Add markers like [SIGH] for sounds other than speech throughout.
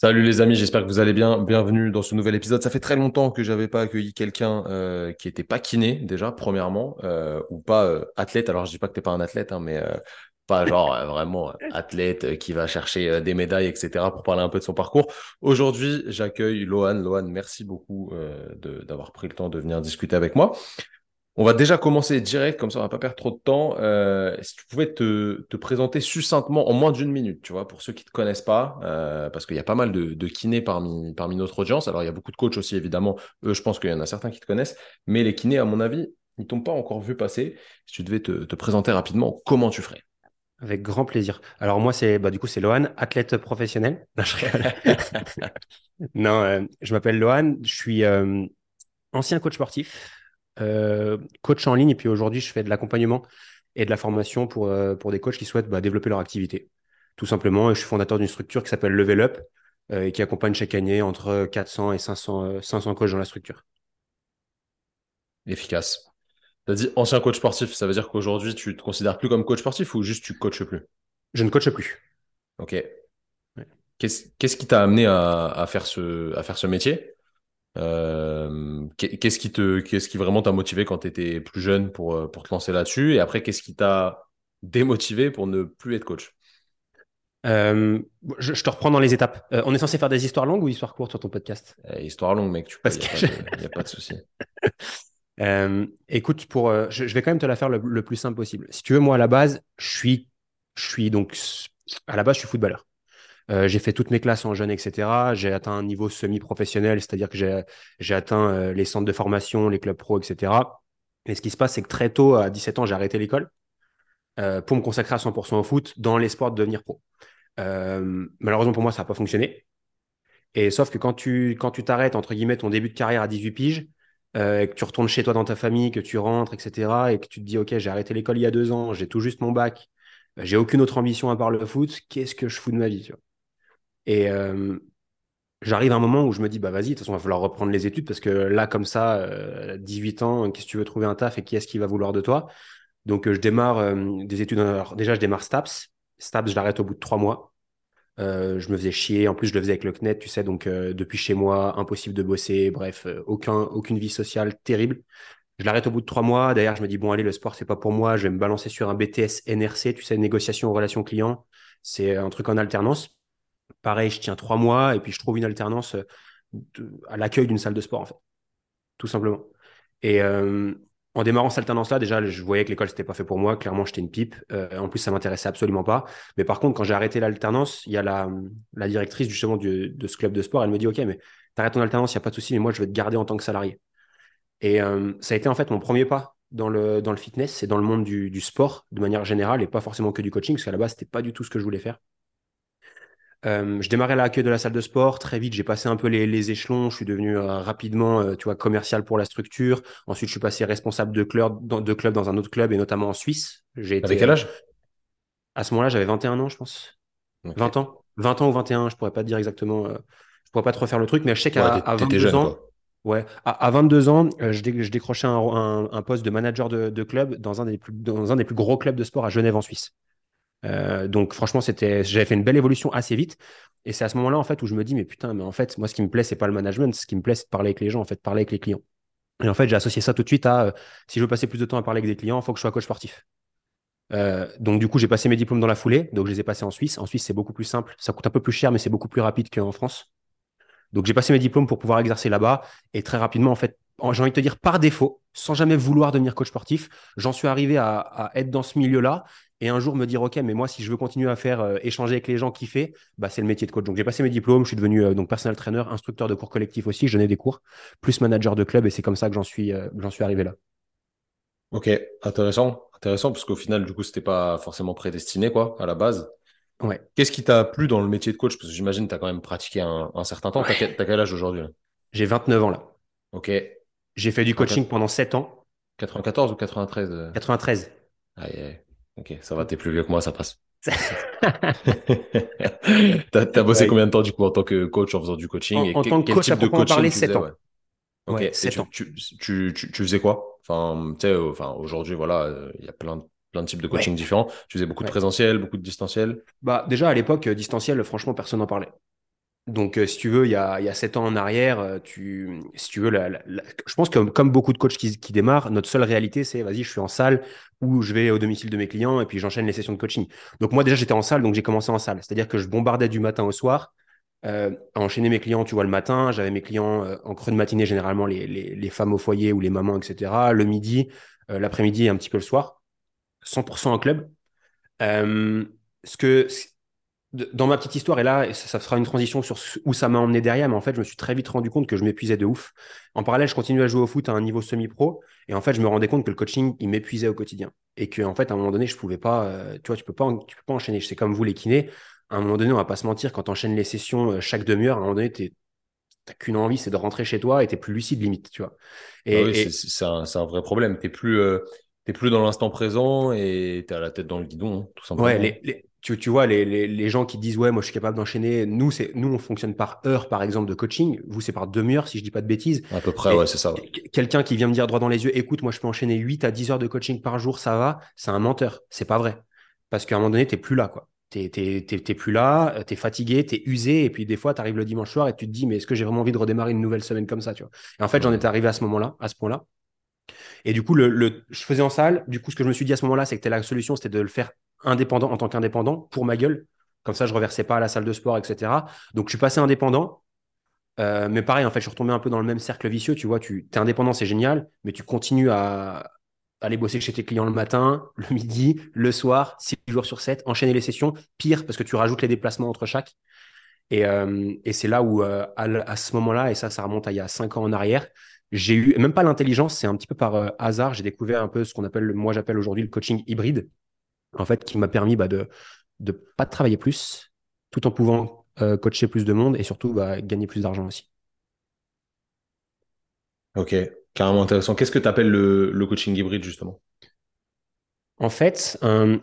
Salut les amis, j'espère que vous allez bien. Bienvenue dans ce nouvel épisode. Ça fait très longtemps que j'avais pas accueilli quelqu'un euh, qui était pas kiné déjà, premièrement, euh, ou pas euh, athlète. Alors je dis pas que t'es pas un athlète, hein, mais pas genre vraiment athlète qui va chercher des médailles, etc. pour parler un peu de son parcours. Aujourd'hui, j'accueille Lohan. Lohan, merci beaucoup d'avoir pris le temps de venir discuter avec moi. On va déjà commencer direct, comme ça on va pas perdre trop de temps. Euh, si tu pouvais te, présenter succinctement en moins d'une minute, tu vois, pour ceux qui ne te connaissent pas, euh, parce qu'il y a pas mal de, de kinés parmi, parmi notre audience. Alors il y a beaucoup de coachs aussi, évidemment. Eux, je pense qu'il y en a certains qui te connaissent. Mais les kinés, à mon avis, ils t'ont pas encore vu passer. Si tu devais te, présenter rapidement, comment tu ferais? Avec grand plaisir. Alors moi, c'est bah, du coup c'est Lohan, athlète professionnel. [LAUGHS] Non, je, [LAUGHS] non, euh, je m'appelle Lohan, je suis ancien coach sportif, euh, coach en ligne. Et puis aujourd'hui, je fais de l'accompagnement et de la formation pour, euh, pour des coachs qui souhaitent bah, développer leur activité. Tout simplement, je suis fondateur d'une structure qui s'appelle Level Up euh, et qui accompagne chaque année entre 400 et 500, 500 coachs dans la structure. Efficace. Tu as dit ancien coach sportif, ça veut dire qu'aujourd'hui, tu te considères plus comme coach sportif ou juste tu coaches plus? Je ne coache plus. Ok. Qu'est-ce qui t'a amené à, faire ce, à faire ce métier? Euh, qu'est-ce qui te, qu'est-ce qui vraiment t'a motivé quand tu étais plus jeune pour, euh, pour te lancer là-dessus? Et après, qu'est-ce qui t'a démotivé pour ne plus être coach? Euh, je, te reprends dans les étapes. on est censé faire des histoires longues ou histoires courtes sur ton podcast? Histoire longue, mec. Tu Parce qu'il n'y a, pas de souci. [LAUGHS] écoute, pour, je, vais quand même te la faire le, le, plus simple possible. Si tu veux, moi, à la base, je suis, je suis donc, à la base, je suis footballeur. Euh, j'ai fait toutes mes classes en jeune, etc. J'ai atteint un niveau semi-professionnel, c'est-à-dire que j'ai atteint euh, les centres de formation, les clubs pro, etc. Et ce qui se passe, c'est que très tôt, à 17 ans, j'ai arrêté l'école euh, pour me consacrer à 100% au foot dans l'espoir de devenir pro. malheureusement pour moi, ça n'a pas fonctionné. Et sauf que quand tu quand tu t'arrêtes, entre guillemets, ton début de carrière à 18 piges, que tu retournes chez toi dans ta famille, que tu rentres, etc., et que tu te dis, OK, j'ai arrêté l'école il y a deux ans, j'ai tout juste mon bac, j'ai aucune autre ambition à part le foot, qu'est-ce que je fous de ma vie et euh, j'arrive à un moment où je me dis, bah vas-y, de toute façon, il va falloir reprendre les études parce que là, comme ça, 18 euh, ans, qu'est-ce que tu veux trouver un taf et qui est-ce qui va vouloir de toi? Donc, euh, je démarre des études. Alors, déjà, je démarre STAPS. STAPS, je l'arrête au bout de trois mois. je me faisais chier. En plus, je le faisais avec le CNET, tu sais, donc depuis chez moi, impossible de bosser. Bref, aucun, aucune vie sociale terrible. Je l'arrête au bout de trois mois. D'ailleurs, je me dis, bon, allez, le sport, c'est pas pour moi. Je vais me balancer sur un BTS NRC, tu sais, négociation, relation client. C'est un truc en alternance. Pareil, je tiens trois mois et puis je trouve une alternance euh, à l'accueil d'une salle de sport, en fait. Tout simplement. Et euh, en démarrant cette alternance-là, déjà, je voyais que l'école, c'était pas fait pour moi. Clairement, j'étais une pipe. Euh, en plus, ça m'intéressait absolument pas. Mais par contre, quand j'ai arrêté l'alternance, il y a la, directrice, justement, de ce club de sport. Elle me dit, OK, mais t'arrêtes ton alternance, il n'y a pas de souci, mais moi, je vais te garder en tant que salarié. Et ça a été, en fait, mon premier pas dans le, fitness et dans le monde du, du sport, de manière générale, et pas forcément que du coaching, parce qu'à la base, c'était pas du tout ce que je voulais faire. Euh, je démarrais à l'accueil de la salle de sport. Très vite, j'ai passé un peu les, échelons. Je suis devenu euh, rapidement, euh, tu vois, commercial pour la structure. Ensuite, je suis passé responsable de club, dans, de club dans un autre club et notamment en Suisse. J'ai Avec quel âge? À ce moment-là, j'avais 21 ans, je pense. 20 ans 20 ans ou 21, je pourrais pas te dire exactement. je pourrais pas te refaire le truc, mais je sais qu'à 22 ans. Ouais, à, 22 ans, je, décrochais un, poste de manager de, de club dans un, des plus, dans un des plus gros clubs de sport à Genève en Suisse. Euh, donc franchement, c'était, j'avais fait une belle évolution assez vite. Et c'est à ce moment-là en fait où je me dis mais putain, mais en fait, moi ce qui me plaît c'est pas le management, ce qui me plaît c'est de parler avec les gens, en fait, parler avec les clients. Et en fait, j'ai associé ça tout de suite à euh, si je veux passer plus de temps à parler avec des clients, il faut que je sois coach sportif. Euh, donc du coup, j'ai passé mes diplômes dans la foulée. Donc je les ai passés en Suisse. En Suisse, c'est beaucoup plus simple. Ça coûte un peu plus cher, mais c'est beaucoup plus rapide qu'en France. Donc j'ai passé mes diplômes pour pouvoir exercer là-bas. Et très rapidement, en fait, j'ai envie de te dire par défaut, sans jamais vouloir devenir coach sportif, j'en suis arrivé à, être dans ce milieu-là et un jour me dire ok mais moi si je veux continuer à faire euh, échanger avec les gens kiffer bah c'est le métier de coach. Donc j'ai passé mes diplômes je suis devenu euh, donc personnel trainer instructeur de cours collectifs aussi je donnais des cours plus manager de club et c'est comme ça que j'en suis euh, arrivé là. Ok intéressant intéressant parce qu'au final du coup c'était pas forcément prédestiné quoi à la base ouais. Qu'est-ce qui t'a plu dans le métier de coach? Parce que j'imagine tu as quand même pratiqué un, certain temps. Tu t'as, quel âge aujourd'hui j'ai 29 ans là. Ok. J'ai fait du coaching pendant 7 ans. 94 ou 93 93 aïe, aïe. Ok, ça va, t'es plus vieux que moi, ça passe. [LAUGHS] [LAUGHS] t'as as bossé combien de temps du coup en tant que coach en faisant du coaching? En, tant que coach, à proprement parler, 7 ans. Ok, tu, Tu, tu, tu, faisais quoi? Enfin, tu sais, enfin, aujourd'hui, voilà, euh, il y a plein, plein de types de coaching différents. Tu faisais beaucoup de présentiel, beaucoup de distanciel Bah, déjà, à l'époque, euh, distanciel, franchement, personne n'en parlait. Donc, euh, si tu veux, il y a, il y a 7 ans en arrière, euh, tu, si tu veux, la- la- la- je pense que comme beaucoup de coachs qui, qui démarrent, notre seule réalité, c'est vas-y, je suis en salle ou je vais au domicile de mes clients et puis j'enchaîne les sessions de coaching. Donc, moi, déjà, j'étais en salle, donc j'ai commencé en salle. C'est-à-dire que je bombardais du matin au soir euh, à enchaîner mes clients, tu vois, le matin. J'avais mes clients euh, en creux de matinée, généralement les, les, les femmes au foyer ou les mamans, etc. Le midi, l'après-midi et un petit peu le soir. 100% en club. Euh, ce que dans ma petite histoire, et là, ça, fera une transition sur où ça m'a emmené derrière, mais en fait, je me suis très vite rendu compte que je m'épuisais de ouf. En parallèle, je continuais à jouer au foot à un niveau semi-pro, et en fait, je me rendais compte que le coaching, il m'épuisait au quotidien. Et qu'en fait, à un moment donné, je pouvais pas, euh, tu vois, tu peux pas, tu peux pas enchaîner. C'est comme vous, les kinés. À un moment donné, on va pas se mentir, quand tu enchaînes les sessions euh, chaque demi-heure, à un moment donné, tu n'as qu'une envie, c'est de rentrer chez toi et tu es plus lucide limite, tu vois. Ah oui, Et, c'est et- un, vrai problème. T'es plus, euh, t'es plus dans l'instant présent et t'es à la tête dans le guidon, hein, tout simplement. Ouais, les, les- tu, tu vois, les, les, les gens qui disent, ouais, moi je suis capable d'enchaîner, nous, c'est, nous, on fonctionne par heure, par exemple, de coaching. Vous, c'est par demi-heure, si je dis pas de bêtises. À peu près, Et ouais, c'est ça. ouais. Quelqu'un qui vient me dire droit dans les yeux, écoute, moi je peux enchaîner 8 à 10 heures de coaching par jour, ça va, c'est un menteur. C'est pas vrai. Parce qu'à un moment donné, t'es plus là, quoi. T'es, t'es, t'es, t'es plus là, t'es fatigué, t'es usé, et puis des fois, t'arrives le dimanche soir et tu te dis, mais est-ce que j'ai vraiment envie de redémarrer une nouvelle semaine comme ça, tu vois? Et en fait, j'en étais arrivé à ce moment-là, à ce point-là. Et du coup, le, je faisais en salle. Du coup, ce que je me suis dit à ce moment-là, c'est que la solution, c'était de le faire indépendant en tant qu'indépendant pour ma gueule. Comme ça, je reversais pas à la salle de sport, etc. Donc, je suis passé indépendant. Euh, mais pareil, en fait, je suis retombé un peu dans le même cercle vicieux. Tu vois, tu es indépendant, c'est génial, mais tu continues à aller bosser chez tes clients le matin, [LAUGHS] le midi, le soir, 6 jours sur 7, enchaîner les sessions. Pire, parce que tu rajoutes les déplacements entre chaque. Et, euh, et c'est là où, euh, à, à ce moment-là, et ça, ça remonte à il y a 5 ans en arrière, j'ai eu, même pas l'intelligence, c'est un petit peu par euh, hasard, j'ai découvert un peu ce qu'on appelle, moi j'appelle aujourd'hui le coaching hybride, en fait, qui m'a permis bah, de ne pas travailler plus, tout en pouvant euh, coacher plus de monde et surtout bah, gagner plus d'argent aussi. Ok, carrément intéressant. Qu'est-ce que tu appelles le, le coaching hybride, justement? En fait, un-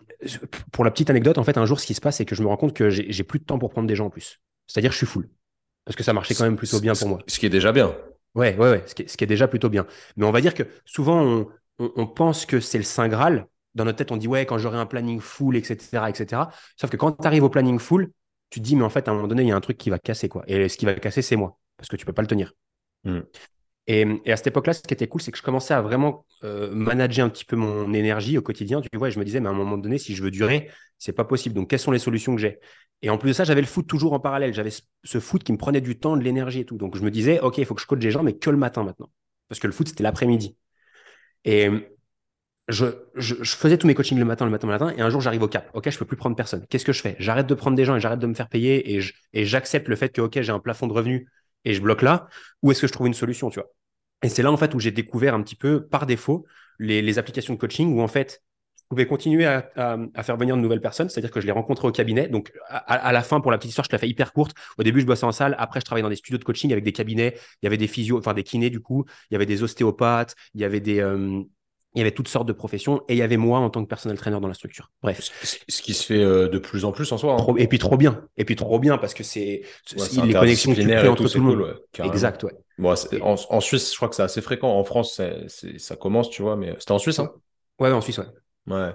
pour la petite anecdote, en fait, un jour, ce qui se passe, c'est que je me rends compte que j'ai j'ai plus de temps pour prendre des gens en plus. C'est-à-dire, je suis full. Parce que ça marchait quand même plutôt bien pour moi. Ce qui est déjà bien. Ouais, ouais, ouais, ce qui est, déjà plutôt bien. Mais on va dire que souvent, on pense que c'est le Saint Graal. Dans notre tête, on dit, ouais, quand j'aurai un planning full, etc., etc. Sauf que quand tu arrives au planning full, tu te dis, mais en fait, à un moment donné, il y a un truc qui va casser, quoi. Et ce qui va casser, c'est moi. Parce que tu peux pas le tenir. Hmm. Et, à cette époque-là, ce qui était cool, c'est que je commençais à vraiment euh, manager un petit peu mon énergie au quotidien. Tu vois, et je me disais, mais à un moment donné, si je veux durer, c'est pas possible. Donc, quelles sont les solutions que j'ai? Et en plus de ça, j'avais le foot toujours en parallèle. J'avais ce, foot qui me prenait du temps, de l'énergie et tout. Donc, je me disais, OK, il faut que je coach des gens, mais que le matin maintenant. Parce que le foot, c'était l'après-midi. Et je, faisais tous mes coachings le matin, le matin, le matin. Et un jour, j'arrive au cap. OK, je peux plus prendre personne. Qu'est-ce que je fais? J'arrête de prendre des gens et j'arrête de me faire payer et j'accepte le fait que, OK, j'ai un plafond de revenus et je bloque là. Ou est-ce que je trouve une solution, tu vois? Et c'est là, en fait, où j'ai découvert un petit peu, par défaut, les, applications de coaching où, en fait, je pouvais continuer à, faire venir de nouvelles personnes, c'est-à-dire que je les rencontrais au cabinet. Donc, à, la fin, pour la petite histoire, je la fais hyper courte. Au début, je bossais en salle. Après, je travaillais dans des studios de coaching avec des cabinets. Il y avait des physios, enfin des kinés, du coup. Il y avait des ostéopathes. Il y avait des. euh, il y avait toutes sortes de professions et il y avait moi en tant que personnel trainer dans la structure. Bref, Ce qui se fait euh, de plus en plus en soi. hein. Et puis trop bien, et puis trop bien parce que c'est Ouais, les connexions que tu crées entre tout, le monde. cool, ouais, carrément. exact, ouais. Bon, en, en Suisse, je crois que c'est assez fréquent. En France, ça commence, tu vois, mais c'était en Suisse, hein? Ouais, en Suisse, ouais. Ouais.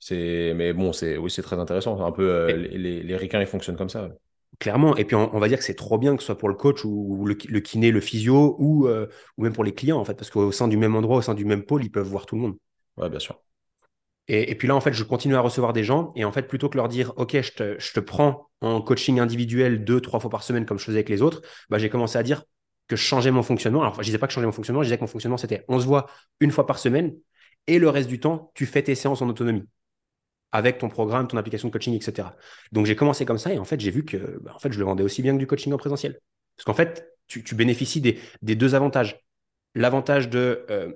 C'est, mais bon, c'est, oui, c'est très intéressant. Un peu, euh, Et- les, les, les ricains, ils fonctionnent comme ça. Clairement. Et puis, on, on va dire que c'est trop bien que ce soit pour le coach ou le, le kiné, le physio ou, euh, ou même pour les clients, en fait, parce qu'au sein du même endroit, au sein du même pôle, ils peuvent voir tout le monde. Ouais, bien sûr. Et, et puis là, en fait, je continue à recevoir des gens. Et en fait, plutôt que leur dire, OK, je te, je te prends en coaching individuel deux, trois fois par semaine, comme je faisais avec les autres, bah, j'ai commencé à dire que je changeais mon fonctionnement. Alors, je disais pas que je changeais mon fonctionnement, je disais que mon fonctionnement, c'était on se voit une fois par semaine et le reste du temps, tu fais tes séances en autonomie avec ton programme, ton application de coaching, etc. Donc, j'ai commencé comme ça et en fait, j'ai vu que bah, en fait, je le vendais aussi bien que du coaching en présentiel. Parce qu'en fait, tu, bénéficies des, deux avantages. L'avantage euh,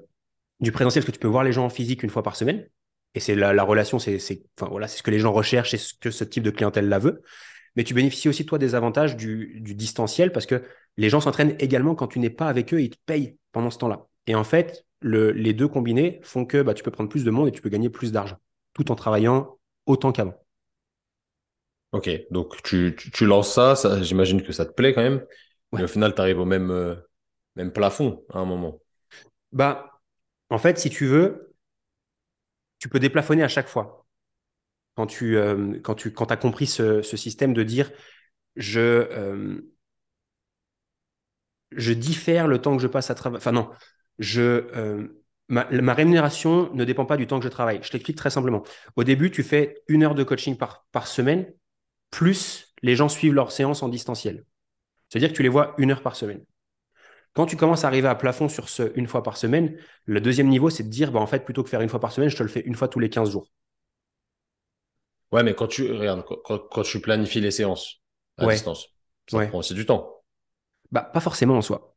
du présentiel, parce que tu peux voir les gens en physique une fois par semaine. Et c'est la, la relation, c'est ce que les gens recherchent et ce que ce type de clientèle la veut. Mais tu bénéficies aussi, toi, des avantages du, distanciel parce que les gens s'entraînent également quand tu n'es pas avec eux, ils te payent pendant ce temps-là. Et en fait, le- les deux combinés font que bah, tu peux prendre plus de monde et tu peux gagner plus d'argent tout en travaillant autant qu'avant. Ok, donc tu, tu, tu lances ça, ça j'imagine que ça te plaît quand même, mais au final, tu arrives au même, euh, même plafond à un moment. Bah, en fait, si tu veux, tu peux déplafonner à chaque fois. Quand tu, euh, quand tu quand as compris ce, ce système de dire je, euh, je diffère le temps que je passe à travailler. Enfin, non, je, ma, rémunération ne dépend pas du temps que je travaille. Je t'explique très simplement. Au début, tu fais une heure de coaching par, par semaine, plus les gens suivent leur séance en distanciel. C'est-à-dire que tu les vois une heure par semaine. Quand tu commences à arriver à plafond sur ce une fois par semaine, le deuxième niveau, c'est de dire, bah, en fait, plutôt que faire une fois par semaine, je te le fais une fois tous les 15 jours. Ouais, mais quand tu, regarde, quand, tu planifies les séances à distance, ça prend aussi du temps. Bah, pas forcément en soi.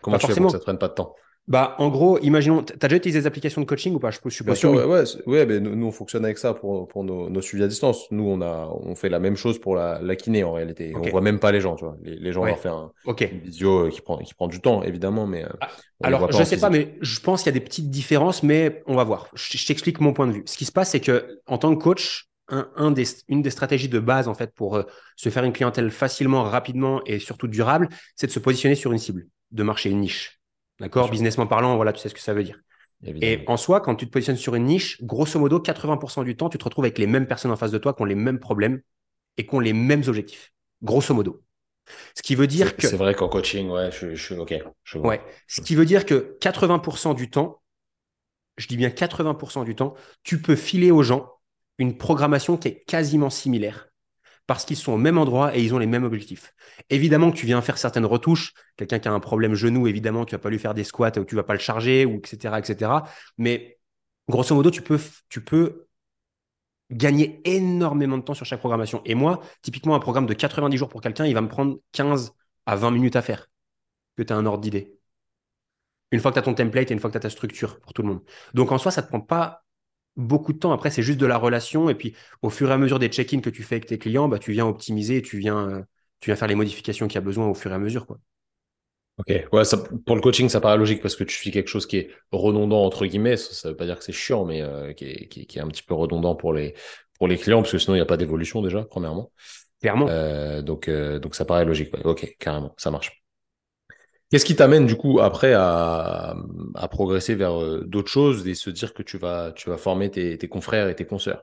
Comment tu fais pour que ça ne prenne pas de temps? Bah, en gros, imaginons, tu as déjà utilisé des applications de coaching ou pas? Je, suis pas sûr. Ouais, ouais, mais nous, on fonctionne avec ça pour, pour nos, nos, suivis à distance. Nous, on, a, on fait la même chose pour la, la kiné en réalité. On On voit même pas les gens, tu vois. Les, gens, vont faire un, une vidéo euh, qui prend, qui prend du temps, évidemment, mais. Euh, ah, alors, je sais pas, mais je pense qu'il y a des petites différences, mais on va voir. Je, t'explique mon point de vue. Ce qui se passe, c'est que en tant que coach, un, des, une des stratégies de base en fait pour euh, se faire une clientèle facilement, rapidement et surtout durable, c'est de se positionner sur une cible, de marcher une niche. D'accord Businessment parlant, voilà, tu sais ce que ça veut dire. Et en soi, quand tu te positionnes sur une niche, grosso modo, 80% du temps, tu te retrouves avec les mêmes personnes en face de toi qui ont les mêmes problèmes et qui ont les mêmes objectifs. Grosso modo. Ce qui veut dire que. C'est vrai qu'en coaching, ouais, je, suis OK. ouais. Ce qui veut dire que 80% du temps, je dis bien 80% du temps, tu peux filer aux gens une programmation qui est quasiment similaire parce qu'ils sont au même endroit et ils ont les mêmes objectifs. Évidemment que tu viens faire certaines retouches. Quelqu'un qui a un problème genou, évidemment, tu vas pas lui faire des squats ou tu vas pas le charger, ou etc., etc. Mais grosso modo, tu peux, tu peux gagner énormément de temps sur chaque programmation. Et moi, typiquement, un programme de 90 jours pour quelqu'un, il va me prendre 15 à 20 minutes à faire, que tu as un ordre d'idée. Une fois que tu as ton template et une fois que tu as ta structure pour tout le monde. Donc en soi, ça ne te prend pas beaucoup de temps. Après, c'est juste de la relation. Et puis, au fur et à mesure des check-ins que tu fais avec tes clients, bah, tu viens optimiser et tu viens, euh, tu viens faire les modifications qu'il y a besoin au fur et à mesure. Quoi. Ok, ouais, pour le coaching, ça paraît logique parce que tu fais quelque chose qui est redondant, entre guillemets. Ça ne veut pas dire que c'est chiant, mais euh, qui, est, un petit peu redondant pour les, pour les clients parce que sinon, il n'y a pas d'évolution déjà, premièrement. Clairement. Euh, donc, donc, ça paraît logique. Ok, carrément, ça marche. Qu'est-ce qui t'amène du coup après à, progresser vers euh, d'autres choses et se dire que tu vas, tu vas former tes, confrères et tes consoeurs?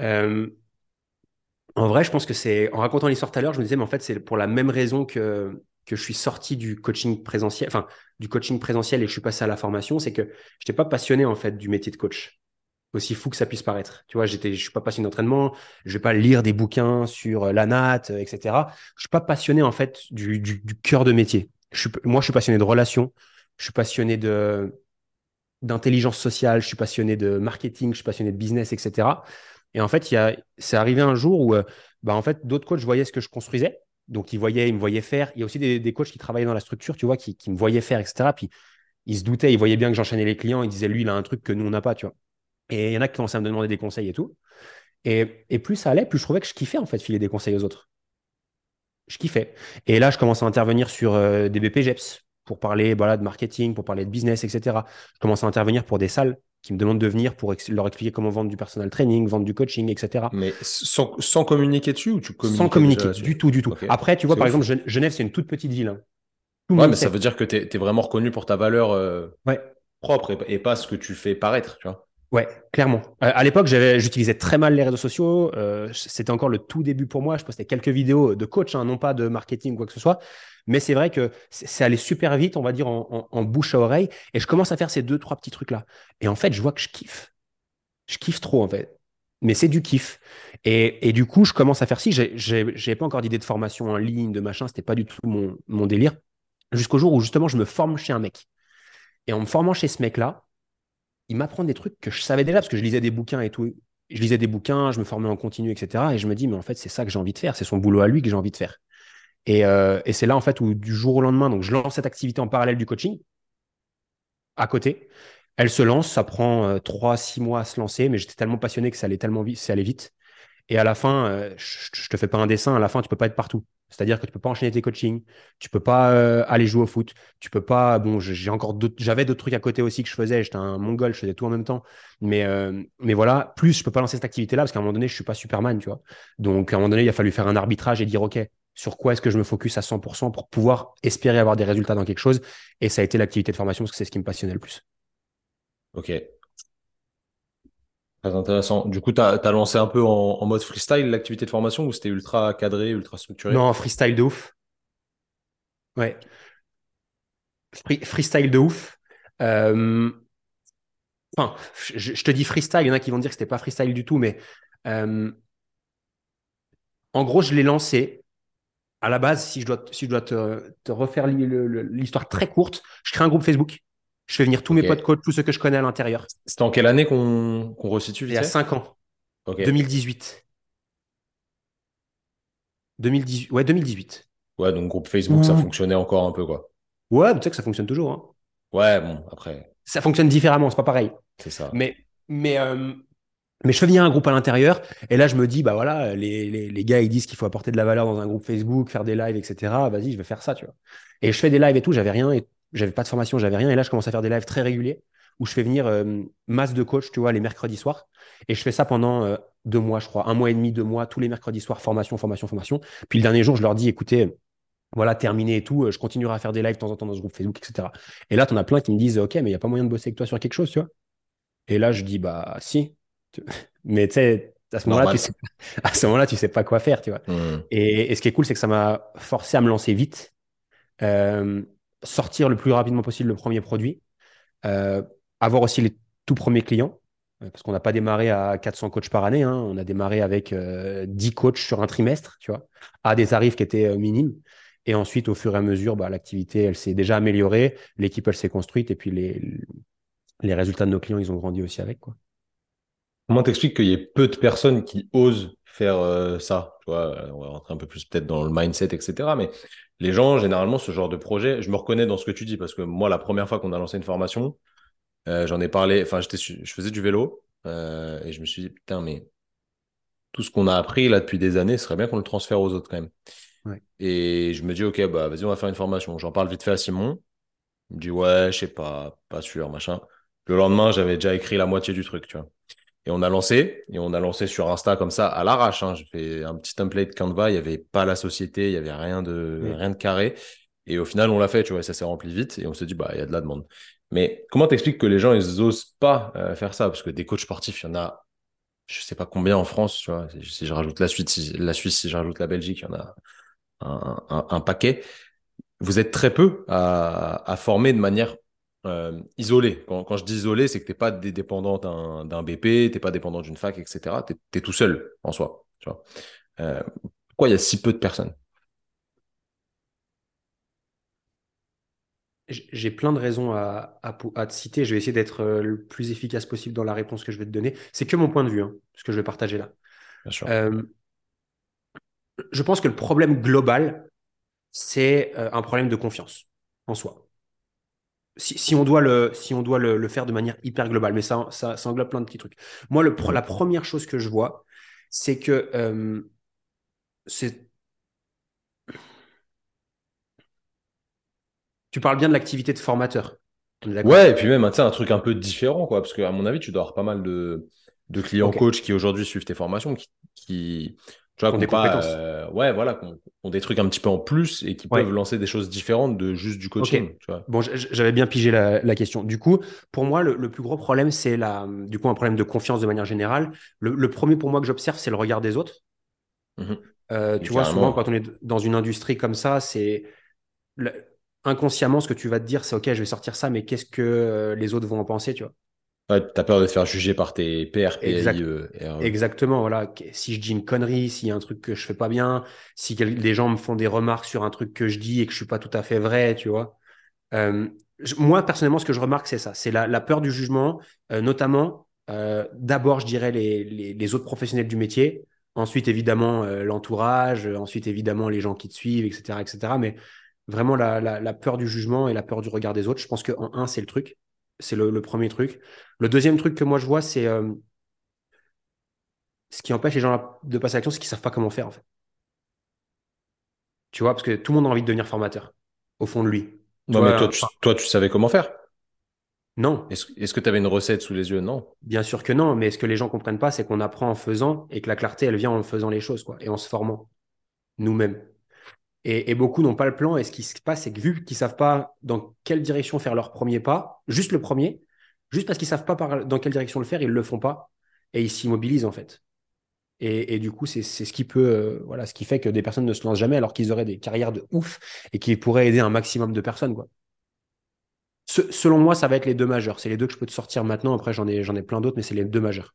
Euh, En vrai, je pense que c'est en racontant l'histoire tout à l'heure, je me disais, mais en fait, c'est pour la même raison que, que je suis sorti du coaching présentiel, enfin du coaching présentiel et je suis passé à la formation, c'est que je n'étais pas passionné en fait du métier de coach aussi fou que ça puisse paraître. Tu vois, j'étais, je suis pas passionné d'entraînement, je vais pas lire des bouquins sur la natte, etc. Je suis pas passionné en fait du, du cœur de métier moi, je suis passionné de relations, je suis passionné de d'intelligence sociale, je suis passionné de marketing, je suis passionné de business, etc. Et en fait, c'est arrivé un jour où, euh, bah, en fait, d'autres coachs voyaient ce que je construisais. Donc, ils voyaient, ils me voyaient faire. Il y a aussi des, coachs qui travaillaient dans la structure, tu vois, qui, me voyaient faire, etc. Puis, ils se doutaient, ils voyaient bien que j'enchaînais les clients. Ils disaient, lui, il a un truc que nous, on n'a pas, tu vois. Et il y en a qui commençaient à me demander des conseils et tout. Et, et, plus ça allait, plus je trouvais que je kiffais, en fait, filer des conseils aux autres je kiffais. Et là, je commence à intervenir sur euh, des BPGEPS pour parler voilà, de marketing, pour parler de business, etc. Je commence à intervenir pour des salles qui me demandent de venir pour leur expliquer comment vendre du personal training, vendre du coaching, etc. Mais sans, sans communiquer dessus ou tu communiques Sans communiquer, du tout, du tout. Après, tu vois, par exemple, Genève, c'est une toute petite ville. Hein. Ouais, mais ça veut dire que tu es, vraiment reconnu pour ta valeur euh, propre et, et, pas ce que tu fais paraître, tu vois. Ouais, clairement. Euh, à l'époque, j'utilisais très mal les réseaux sociaux. Euh, c'était encore le tout début pour moi. Je postais quelques vidéos de coach, hein, non pas de marketing ou quoi que ce soit. Mais c'est vrai que c'est allé super vite, on va dire, en, bouche à oreille. Et je commence à faire ces deux, trois petits trucs-là. Et en fait, je vois que je kiffe. Je kiffe trop, en fait. Mais c'est du kiff. Et, du coup, je commence à faire si. J'ai pas encore d'idée de formation en ligne, de machin. C'était pas du tout mon, mon délire. Jusqu'au jour où, justement, je me forme chez un mec. Et en me formant chez ce mec-là, il m'apprend des trucs que je savais déjà parce que je lisais des bouquins et tout. Je lisais des bouquins, je me formais en continu, etc. Et je me dis, mais en fait, c'est ça que j'ai envie de faire. C'est son boulot à lui que j'ai envie de faire. Euh, et, c'est là, en fait, où du jour au lendemain, donc je lance cette activité en parallèle du coaching à côté. Elle se lance, ça prend euh, trois, six mois à se lancer, mais j'étais tellement passionné que ça allait tellement vite. Et à la fin, euh, je, je, te fais pas un dessin, à la fin, tu peux pas être partout. C'est-à-dire que tu peux pas enchaîner tes coachings, tu peux pas euh, aller jouer au foot, tu peux pas. Bon, j'ai encore j'avais d'autres trucs à côté aussi que je faisais. J'étais un mongol, je faisais tout en même temps. Mais euh, mais voilà, plus je peux pas lancer cette activité-là parce qu'à un moment donné, je suis pas Superman, tu vois. Donc à un moment donné, il a fallu faire un arbitrage et dire ok, sur quoi est-ce que je me focus à 100% pour pouvoir espérer avoir des résultats dans quelque chose? Et ça a été l'activité de formation parce que c'est ce qui me passionnait le plus. Ok, Très intéressant. Du coup, tu as, lancé un peu en, mode freestyle l'activité de formation ou c'était ultra cadré, ultra structuré? Non, freestyle de ouf. Ouais. freestyle de ouf. Euh, enfin, je, te dis freestyle, il y en a qui vont dire que c'était pas freestyle du tout, mais euh, en gros, je l'ai lancé. À la base, si je dois, si je dois te, refaire l'histoire très courte, je crée un groupe Facebook. Je fais venir tous mes potes coach, tous ceux que je connais à l'intérieur. C'était en quelle année qu'on qu resitue Il y a 5 ans. 2018. 2018. Ouais, 2018. Ouais, donc groupe Facebook, ça fonctionnait encore un peu, quoi. Ouais, tu sais que ça fonctionne toujours. Hein. Ouais, bon, après. Ça fonctionne différemment, c'est pas pareil. C'est ça. Mais, mais, euh, mais je fais venir un groupe à l'intérieur, et là, je me dis, bah voilà, les, les, les gars, ils disent qu'il faut apporter de la valeur dans un groupe Facebook, faire des lives, etc. Vas-y, je vais faire ça, tu vois. Et je fais des lives et tout, j'avais rien, et j'avais pas de formation, j'avais rien. Et là, je commence à faire des lives très réguliers où je fais venir euh, masse de coach, tu vois, les mercredis soirs. Et je fais ça pendant euh, deux mois, je crois, un mois et demi, deux mois, tous les mercredis soirs, formation, formation, formation. Puis le dernier jour, je leur dis, écoutez, voilà, terminé et tout, je continuerai à faire des lives de temps en temps dans ce groupe Facebook, etc. Et là, tu en as plein qui me disent, OK, mais il n'y a pas moyen de bosser avec toi sur quelque chose, tu vois. Et là, je dis, bah, si. [LAUGHS] Mais tu sais, à ce moment-là, tu sais, [LAUGHS] à ce moment-là, tu sais pas quoi faire, tu vois. Mmh. Et, ce qui est cool, c'est que ça m'a forcé à me lancer vite, euh, sortir le plus rapidement possible le premier produit, euh, avoir aussi les tout premiers clients, euh, parce qu'on n'a pas démarré à 400 coachs par année, hein. on a démarré avec 10 coachs sur un trimestre, tu vois, à des tarifs qui étaient minimes. Et ensuite, au fur et à mesure, bah, l'activité, elle s'est déjà améliorée, l'équipe, elle s'est construite, et puis les, les résultats de nos clients, ils ont grandi aussi avec. Quoi. Comment t'expliques qu'il y ait peu de personnes qui osent faire euh, ça tu vois, On va rentrer un peu plus peut-être dans le mindset, etc. Mais les gens, généralement, ce genre de projet, je me reconnais dans ce que tu dis, parce que moi, la première fois qu'on a lancé une formation, euh, j'en ai parlé, enfin, je faisais du vélo, euh, et je me suis dit, putain, mais tout ce qu'on a appris là depuis des années, ce serait bien qu'on le transfère aux autres quand même. Et je me dis, ok, bah vas-y, on va faire une formation. J'en parle vite fait à Simon. Il me dit, ouais, je sais pas, pas sûr, machin. Le lendemain, j'avais déjà écrit la moitié du truc, tu vois. Et on a lancé, et on a lancé sur Insta comme ça, à l'arrache. Hein. J'ai fait un petit template Canva, il n'y avait pas la société, il n'y avait rien de, rien de carré. Et au final, on l'a fait, tu vois, ça s'est rempli vite, et on s'est dit, bah, il y a de la demande. Mais comment t'expliques que les gens, ils osent pas euh, faire ça? Parce que des coachs sportifs, il y en a, je sais pas combien en France, tu vois. Si je rajoute la Suisse, si, la Suisse, si je rajoute la Belgique, il y en a un, paquet. Vous êtes très peu à, former de manière euh, isolée. Quand, je dis isolé, c'est que tu n'es pas dépendant d'un BP, tu n'es pas dépendant d'une fac, etc. Tu es, tout seul en soi. Tu vois. Euh, pourquoi il y a si peu de personnes? J'ai plein de raisons à, te citer. Je vais essayer d'être euh, le plus efficace possible dans la réponse que je vais te donner. C'est que mon point de vue, hein, ce que je vais partager là. Bien sûr je pense que le problème global, c'est un problème de confiance en soi. Si, on doit, le, si on doit le, faire de manière hyper globale, mais ça, ça, englobe plein de petits trucs. Moi, le, la première chose que je vois, c'est que euh, c'est. Tu parles bien de l'activité de formateur. Ouais, et puis même un truc un peu différent, quoi, parce qu'à mon avis, tu dois avoir pas mal de, clients coach qui aujourd'hui suivent tes formations, qui, tu vois, qu'on des compétences. Euh, ouais, voilà, qu'on ont des trucs un petit peu en plus et qui peuvent lancer des choses différentes de juste du coaching. Tu vois. Bon, j'avais bien pigé la, question. Du coup, pour moi, le, plus gros problème, c'est la, du coup, un problème de confiance de manière générale. Le, premier pour moi que j'observe, c'est le regard des autres. Mmh euh, tu vois, souvent, quand on est dans une industrie comme ça, c'est inconsciemment ce que tu vas te dire, c'est OK, je vais sortir ça, mais qu'est-ce que euh, les autres vont en penser, tu vois? Tu as peur de te faire juger par tes pairs, e, Exactement, voilà. Si je dis une connerie, s'il y a un truc que je fais pas bien, si des gens me font des remarques sur un truc que je dis et que je suis pas tout à fait vrai, tu vois. Euh, moi, personnellement, ce que je remarque, c'est ça. C'est la, peur du jugement, euh, notamment, euh, d'abord, je dirais, les, autres professionnels du métier. Ensuite, évidemment, l'entourage. Ensuite, évidemment, les gens qui te suivent, etc. etc. Mais vraiment, la, la, peur du jugement et la peur du regard des autres, je pense qu'en un, c'est le truc. C'est le, premier truc. Le deuxième truc que moi je vois, c'est euh, ce qui empêche les gens de passer à l'action, c'est qu'ils ne savent pas comment faire en fait. Tu vois, parce que tout le monde a envie de devenir formateur, au fond de lui. Non, mais toi, tu, savais comment faire Non. Est-ce que tu avais une recette sous les yeux? Non. Bien sûr que non, mais ce que les gens ne comprennent pas, c'est qu'on apprend en faisant et que la clarté, elle vient en faisant les choses, quoi, et en se formant nous-mêmes. Et, beaucoup n'ont pas le plan. Et ce qui se passe, c'est que vu qu'ils ne savent pas dans quelle direction faire leur premier pas, juste le premier, juste parce qu'ils ne savent pas dans quelle direction le faire, ils ne le font pas et ils s'immobilisent en fait. Et, du coup, c'est ce qui peut, euh, voilà, ce qui fait que des personnes ne se lancent jamais alors qu'ils auraient des carrières de ouf et qui pourraient aider un maximum de personnes, selon moi, ça va être les deux majeurs. C'est les deux que je peux te sortir maintenant. Après, j'en ai, ai plein d'autres, mais c'est les deux majeurs.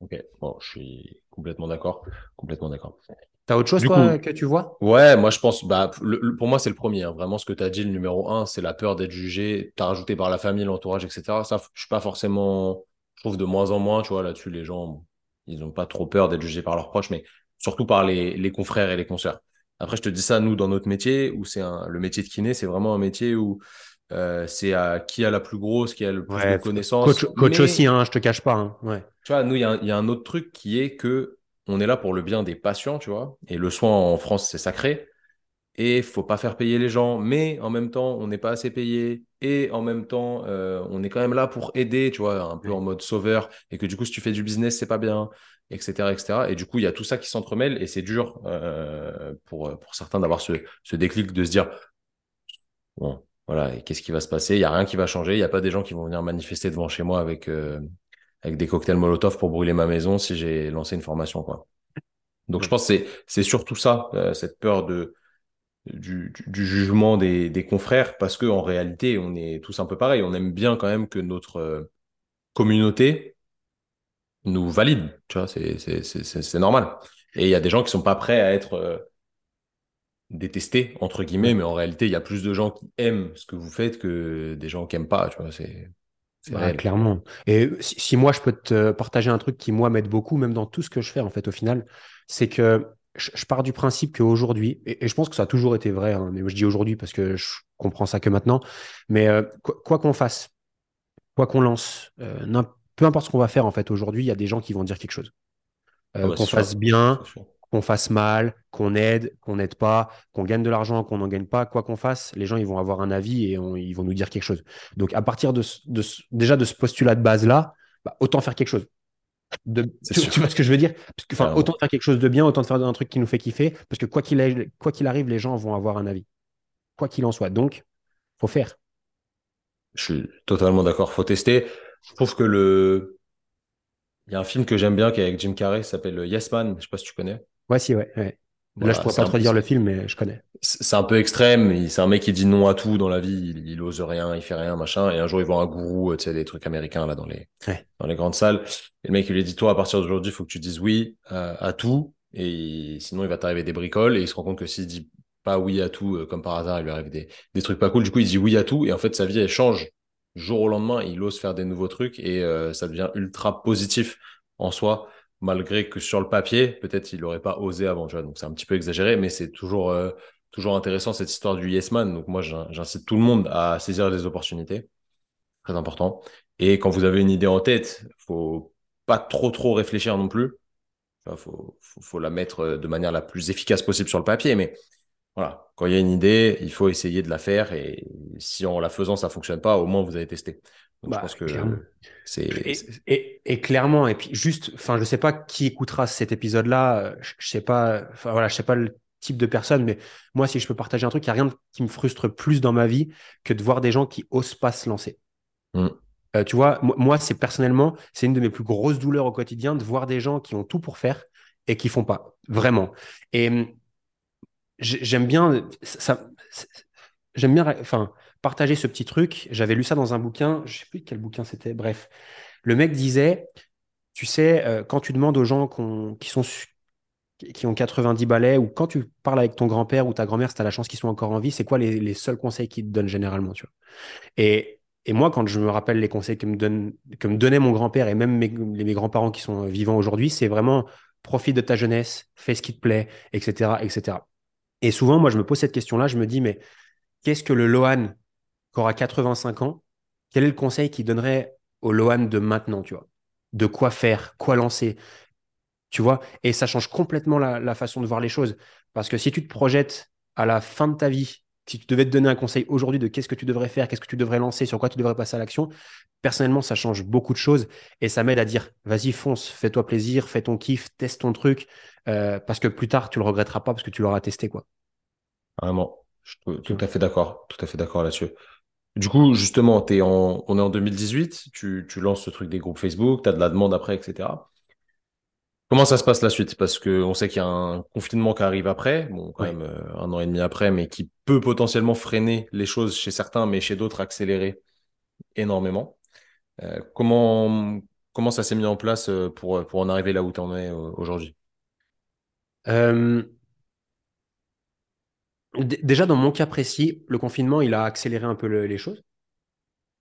Ok, bon, je suis complètement d'accord. Complètement d'accord. T'as autre chose, toi, que tu vois? Ouais, moi, je pense, bah, pour moi, c'est le premier. Hein. Vraiment, ce que tu as dit, le numéro un, c'est la peur d'être jugé. Tu as rajouté par la famille, l'entourage, etc. Ça, je suis pas forcément. Je trouve de moins en moins, tu vois, là-dessus, les gens, ils n'ont pas trop peur d'être jugés par leurs proches, mais surtout par les, les confrères et les consoeurs. Après, je te dis ça, nous, dans notre métier, où c'est le métier de kiné, c'est vraiment un métier où euh, c'est à qui a la plus grosse, qui a le plus de connaissances. Coach, aussi, hein, je te cache pas. Hein. Ouais. Tu vois, nous, il y, y, a un autre truc qui est que on est là pour le bien des patients, tu vois. Et le soin en France, c'est sacré. Et faut pas faire payer les gens, mais en même temps, on n'est pas assez payé. Et en même temps, euh, on est quand même là pour aider, tu vois, un peu en mode sauveur. Et que du coup, si tu fais du business, c'est pas bien, etc., etc. Et du coup, il y a tout ça qui s'entremêle et c'est dur euh, pour, pour certains d'avoir ce, ce déclic de se dire, bon, voilà, et qu'est-ce qui va se passer? Il y a rien qui va changer. Il y a pas des gens qui vont venir manifester devant chez moi avec euh, avec des cocktails Molotov pour brûler ma maison si j'ai lancé une formation, quoi. Donc, je pense que c'est surtout ça, cette peur de du, jugement des, confrères parce que en réalité, on est tous un peu pareil. On aime bien quand même que notre euh, communauté nous valide. Tu vois, c'est normal. Et il y a des gens qui sont pas prêts à être euh, détestés entre guillemets, mais en réalité, il y a plus de gens qui aiment ce que vous faites que des gens qui aiment pas. Tu vois, c'est clairement. Et si, moi je peux te partager un truc qui moi m'aide beaucoup, même dans tout ce que je fais en fait au final, c'est que je, pars du principe qu'aujourd'hui, et, et, je pense que ça a toujours été vrai, hein, mais je dis aujourd'hui parce que je comprends ça que maintenant, mais euh, quoi qu'on fasse, quoi qu'on lance, euh, peu importe ce qu'on va faire en fait aujourd'hui, il y a des gens qui vont dire quelque chose. Euh, ah bah, qu'on fasse bien, qu'on fasse mal, qu'on aide, qu'on n'aide pas, qu'on gagne de l'argent, qu'on n'en gagne pas, quoi qu'on fasse, les gens ils vont avoir un avis et ils vont nous dire quelque chose. Donc à partir de, déjà de ce postulat de base là, bah, autant faire quelque chose. Tu, vois ce que je veux dire? Parce que, Autant faire quelque chose de bien, autant faire un truc qui nous fait kiffer, parce que quoi qu'il arrive, les gens vont avoir un avis. Quoi qu'il en soit. Donc, faut faire. Je suis totalement d'accord. Faut tester. Je trouve que le. Il y a un film que j'aime bien qui est avec Jim Carrey, qui s'appelle Yes Man. Je sais pas si tu connais. Ouais, si, ouais. Là, je pourrais pas trop dire le film, mais je connais. C'est un peu extrême. C'est un mec qui dit non à tout dans la vie. Il, il, ose rien, il fait rien, machin. Et un jour, il voit un gourou, tu sais, des trucs américains là dans les dans les grandes salles. Et le mec, il lui dit toi, à partir d'aujourd'hui, il faut que tu dises oui à tout. Et sinon, il va t'arriver des bricoles. Et il se rend compte que s'il dit pas oui à tout, euh, comme par hasard, il lui arrive des, des trucs pas cool. Du coup, il dit oui à tout. Et en fait, sa vie, elle change jour au lendemain. Il ose faire des nouveaux trucs et euh, ça devient ultra positif en soi malgré que sur le papier, peut-être il n'aurait pas osé avant. Donc c'est un petit peu exagéré, mais c'est toujours, euh, toujours intéressant cette histoire du yes man. Donc moi, j'incite tout le monde à saisir les opportunités. Très important. Et quand vous avez une idée en tête, faut pas trop trop réfléchir non plus. Il faut, faut, faut, la mettre euh, de manière la plus efficace possible sur le papier, mais voilà, quand il y a une idée, il faut essayer de la faire et si en la faisant ça fonctionne pas, au moins vous avez testé. Donc je pense que c'est et, et, clairement et puis juste, enfin je sais pas qui écoutera cet épisode-là, je, sais pas, enfin voilà, je sais pas le type de personne, mais moi si je peux partager un truc, il y a rien qui me frustre plus dans ma vie que de voir des gens qui osent pas se lancer. Mmh. Euh, tu vois, moi c'est personnellement, c'est une de mes plus grosses douleurs au quotidien de voir des gens qui ont tout pour faire et qui font pas vraiment. Et j'aime bien ça, j'aime bien enfin partager ce petit truc. J'avais lu ça dans un bouquin. Je sais plus quel bouquin c'était. Bref. Le mec disait tu sais euh, quand tu demandes aux gens qui sont qui ont 90 balais ou quand tu parles avec ton grand-père ou ta grand-mère si tu as la chance qu'ils soient encore en vie c'est quoi les, seuls conseils qu'ils te donnent généralement tu vois? Et, et moi quand je me rappelle les conseils que me, donne, que me donnait mon grand-père et même mes, mes grands-parents qui sont vivants aujourd'hui c'est vraiment profite de ta jeunesse fais ce qui te plaît etc etc et souvent, moi, je me pose cette question-là, je me dis, mais qu'est-ce que le Lohan qui aura 85 ans, quel est le conseil qu'il donnerait au Lohan de maintenant, tu vois? De quoi faire, quoi lancer, tu vois? Et ça change complètement la, façon de voir les choses. Parce que si tu te projettes à la fin de ta vie, si tu devais te donner un conseil aujourd'hui de qu'est-ce que tu devrais faire, qu'est-ce que tu devrais lancer, sur quoi tu devrais passer à l'action, personnellement, ça change beaucoup de choses et ça m'aide à dire vas-y, fonce, fais-toi plaisir, fais ton kiff, teste ton truc, euh, parce que plus tard, tu le regretteras pas parce que tu l'auras testé. quoi. Vraiment, je suis tout à fait d'accord, tout à fait d'accord là-dessus. Du coup, justement, es en, on est en 2018, tu, tu lances ce truc des groupes Facebook, tu as de la demande après, etc. Comment ça se passe la suite? Parce qu'on sait qu'il y a un confinement qui arrive après, bon, quand même euh, un an et demi après, mais qui peut potentiellement freiner les choses chez certains, mais chez d'autres accélérer énormément. Euh, comment, comment ça s'est mis en place euh, pour, pour en arriver là où tu en es aujourd'hui? Euh, déjà, dans mon cas précis, le confinement, il a accéléré un peu le- les choses.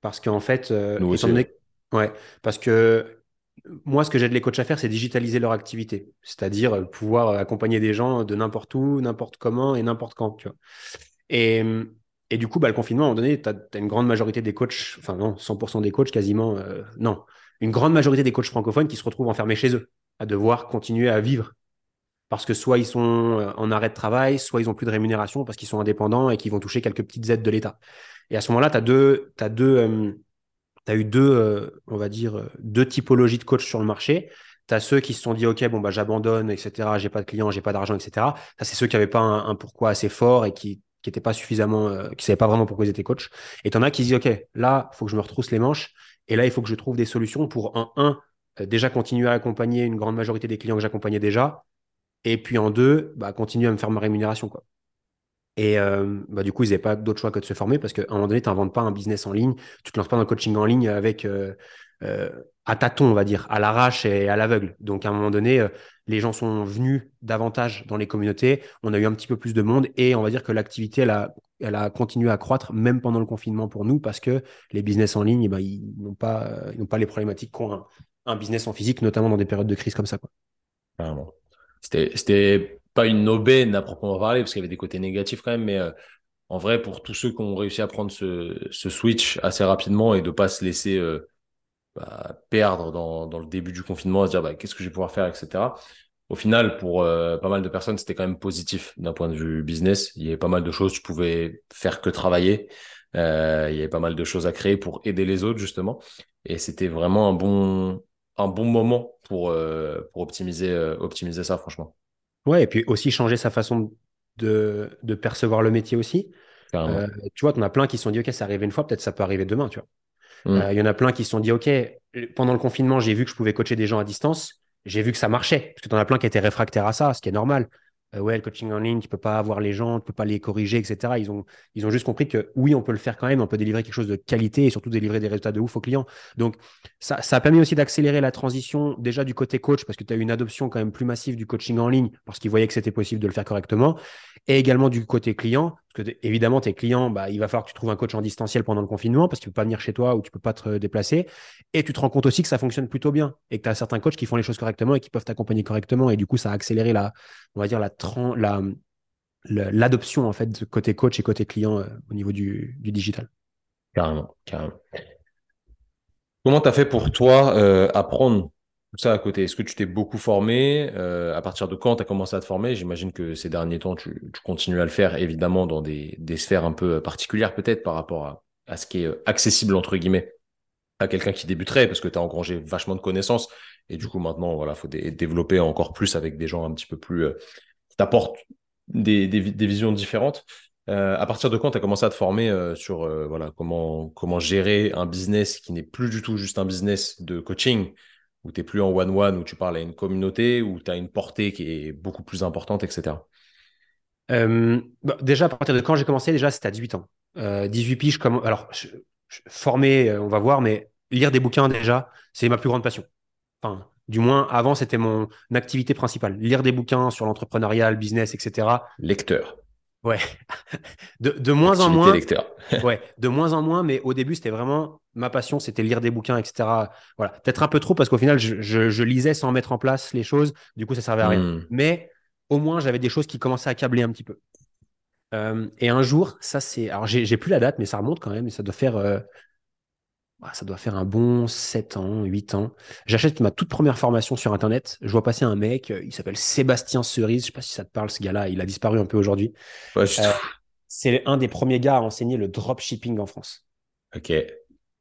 Parce qu'en fait, euh, Nous étant aussi. donné... Ouais, parce que moi, ce que j'aide les coachs à faire, c'est digitaliser leur activité. C'est-à-dire euh, pouvoir euh, accompagner des gens de n'importe où, n'importe comment et n'importe quand, tu vois. Et, et du coup, bah, le confinement, à un moment donné, tu as, une grande majorité des coachs, enfin non, 100% des coachs quasiment, euh, non, une grande majorité des coachs francophones qui se retrouvent enfermés chez eux, à devoir continuer à vivre. Parce que soit ils sont euh, en arrêt de travail, soit ils ont plus de rémunération parce qu'ils sont indépendants et qu'ils vont toucher quelques petites aides de l'État. Et à ce moment-là, tu as deux, t'as deux, euh, t'as eu deux, euh, on va dire, deux typologies de coachs sur le marché. Tu as ceux qui se sont dit, OK, bon, bah, j'abandonne, etc. J'ai pas de clients, j'ai pas d'argent, etc. Ça, c'est ceux qui n'avaient pas un, pourquoi assez fort et qui qui pas suffisamment, qui savaient pas vraiment pourquoi ils étaient coachs. Et tu en as qui disent, OK, là, il faut que je me retrousse les manches. Et là, il faut que je trouve des solutions pour, en un, déjà continuer à accompagner une grande majorité des clients que j'accompagnais déjà. Et puis en deux, bah, continuer à me faire ma rémunération. Quoi. Et euh, bah, du coup, ils n'avaient pas d'autre choix que de se former parce qu'à un moment donné, tu n'inventes pas un business en ligne, tu te lances pas dans le coaching en ligne avec euh, euh, à tâtons, on va dire, à l'arrache et à l'aveugle. Donc à un moment donné, les gens sont venus davantage dans les communautés, on a eu un petit peu plus de monde et on va dire que l'activité, elle a, elle a continué à croître même pendant le confinement pour nous parce que les business en ligne, ben, ils n'ont pas, pas les problématiques qu'ont un, un, business en physique, notamment dans des périodes de crise comme ça. Quoi. C'était, pas une aubaine à proprement parler, parce qu'il y avait des côtés négatifs quand même, mais euh, en vrai, pour tous ceux qui ont réussi à prendre ce, ce switch assez rapidement et de pas se laisser euh, bah, perdre dans, dans, le début du confinement, à se dire bah, qu'est-ce que je vais pouvoir faire, etc. Au final, pour euh, pas mal de personnes, c'était quand même positif d'un point de vue business. Il y avait pas mal de choses, tu pouvais faire que travailler. Il y avait pas mal de choses à créer pour aider les autres, justement. Et c'était vraiment un bon, un bon moment pour, euh, pour optimiser, euh, optimiser ça, franchement. Ouais, et puis aussi changer sa façon de, de percevoir le métier aussi. Euh, tu vois, tu en as plein qui se sont dit, OK, ça arrive une fois, peut-être ça peut arriver demain, tu vois. Il Mm. euh, y en a plein qui se sont dit, OK, pendant le confinement, j'ai vu que je pouvais coacher des gens à distance. J'ai vu que ça marchait. Parce que tu en as plein qui étaient réfractaires à ça, ce qui est normal. Euh, ouais, le coaching en ligne, tu peux pas avoir les gens, tu peux pas les corriger, etc. Ils ont, ils ont juste compris que oui, on peut le faire quand même, on peut délivrer quelque chose de qualité et surtout délivrer des résultats de ouf aux clients. Donc, ça, ça a permis aussi d'accélérer la transition déjà du côté coach parce que tu as eu une adoption quand même plus massive du coaching en ligne parce qu'ils voyaient que c'était possible de le faire correctement et également du côté client. Parce que évidemment, tes clients, bah, il va falloir que tu trouves un coach en distanciel pendant le confinement parce qu'il ne peut pas venir chez toi ou tu ne peux pas te déplacer. Et tu te rends compte aussi que ça fonctionne plutôt bien et que tu as certains coachs qui font les choses correctement et qui peuvent t'accompagner correctement. Et du coup, ça a accéléré la, l'adoption en fait de côté coach et côté client euh, au niveau du, du, digital. Carrément, carrément. Comment tu as fait pour toi euh, apprendre tout ça à côté Est-ce que tu t'es beaucoup formé euh, À partir de quand tu as commencé à te former? J'imagine que ces derniers temps, tu, continues à le faire, évidemment, dans des, sphères un peu particulières, peut-être, par rapport à, ce qui est accessible, entre guillemets, à quelqu'un qui débuterait, parce que tu as engrangé vachement de connaissances. Et du coup, maintenant, voilà, il faut dé développer encore plus avec des gens un petit peu plus. Euh, t'apportent des, visions différentes. Euh, à partir de quand tu as commencé à te former euh, sur euh, voilà, comment, comment gérer un business qui n'est plus du tout juste un business de coaching, où tu n'es plus en one-one, où tu parles à une communauté, où tu as une portée qui est beaucoup plus importante, etc. Bah, déjà, à partir de quand j'ai commencé, déjà, c'était à 18 ans. 18 piges, comme... alors, je, je, formé, on va voir, mais lire des bouquins, déjà, c'est ma plus grande passion. Enfin, du moins, avant, c'était mon activité principale. Lire des bouquins sur l'entrepreneuriat, le business, etc. Lecteur. Ouais. [LAUGHS] De, de moins en moins. lecteur. [LAUGHS] ouais, de moins en moins, mais au début, c'était vraiment ma passion, c'était lire des bouquins, etc. Voilà. Peut-être un peu trop parce qu'au final, je, je, je, lisais sans mettre en place les choses. Du coup, ça servait à rien. Mm. Mais au moins, j'avais des choses qui commençaient à câbler un petit peu. Euh, et un jour, ça c'est. Alors, j'ai plus la date, mais ça remonte quand même. Et ça doit faire. Euh... Ça doit faire un bon 7 ans, 8 ans. J'achète ma toute première formation sur Internet. Je vois passer un mec, il s'appelle Sébastien Cerise. Je sais pas si ça te parle, ce gars-là. Il a disparu un peu aujourd'hui. Ouais, euh, c'est un des premiers gars à enseigner le dropshipping en France. Ok.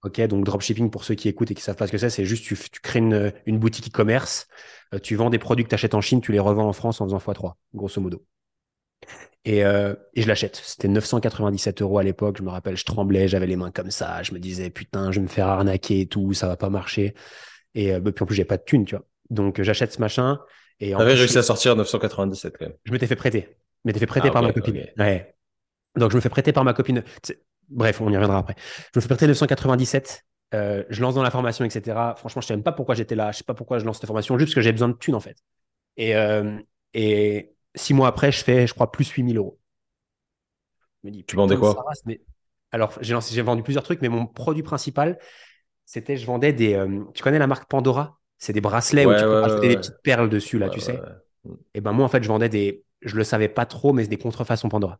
Ok, donc dropshipping, pour ceux qui écoutent et qui savent pas ce que c'est, c'est juste tu, tu crées une, une boutique e-commerce, euh, tu vends des produits que tu achètes en Chine, tu les revends en France en faisant x3, grosso modo. Et, euh, et je l'achète. C'était 997 euros à l'époque. Je me rappelle, je tremblais, j'avais les mains comme ça. Je me disais, putain, je vais me faire arnaquer et tout, ça va pas marcher. Et euh, puis en plus, j'ai pas de thunes, tu vois. Donc, j'achète ce machin. Et avais réussi à sortir 997 quand même. Je m'étais fait prêter. Je m'étais fait prêter ah, par ma copine. Ouais. Donc, je me fais prêter par ma copine. Bref, on y reviendra après. Je me fais prêter 997. Euh, je lance dans la formation, etc. Franchement, je ne sais même pas pourquoi j'étais là. Je ne sais pas pourquoi je lance cette formation, juste parce que j'ai besoin de thunes, en fait. Et, euh, et six mois après, je fais, je crois, plus 8000 euros. me dis, tu vendais quoi Alors, j'ai vendu plusieurs trucs, mais mon produit principal, c'était, je vendais des. Euh, tu connais la marque Pandora? C'est des bracelets où tu peux rajouter des petites perles dessus, là, tu sais. Et ben moi, en fait, je vendais des. Je le savais pas trop, mais c'est des contrefaçons Pandora.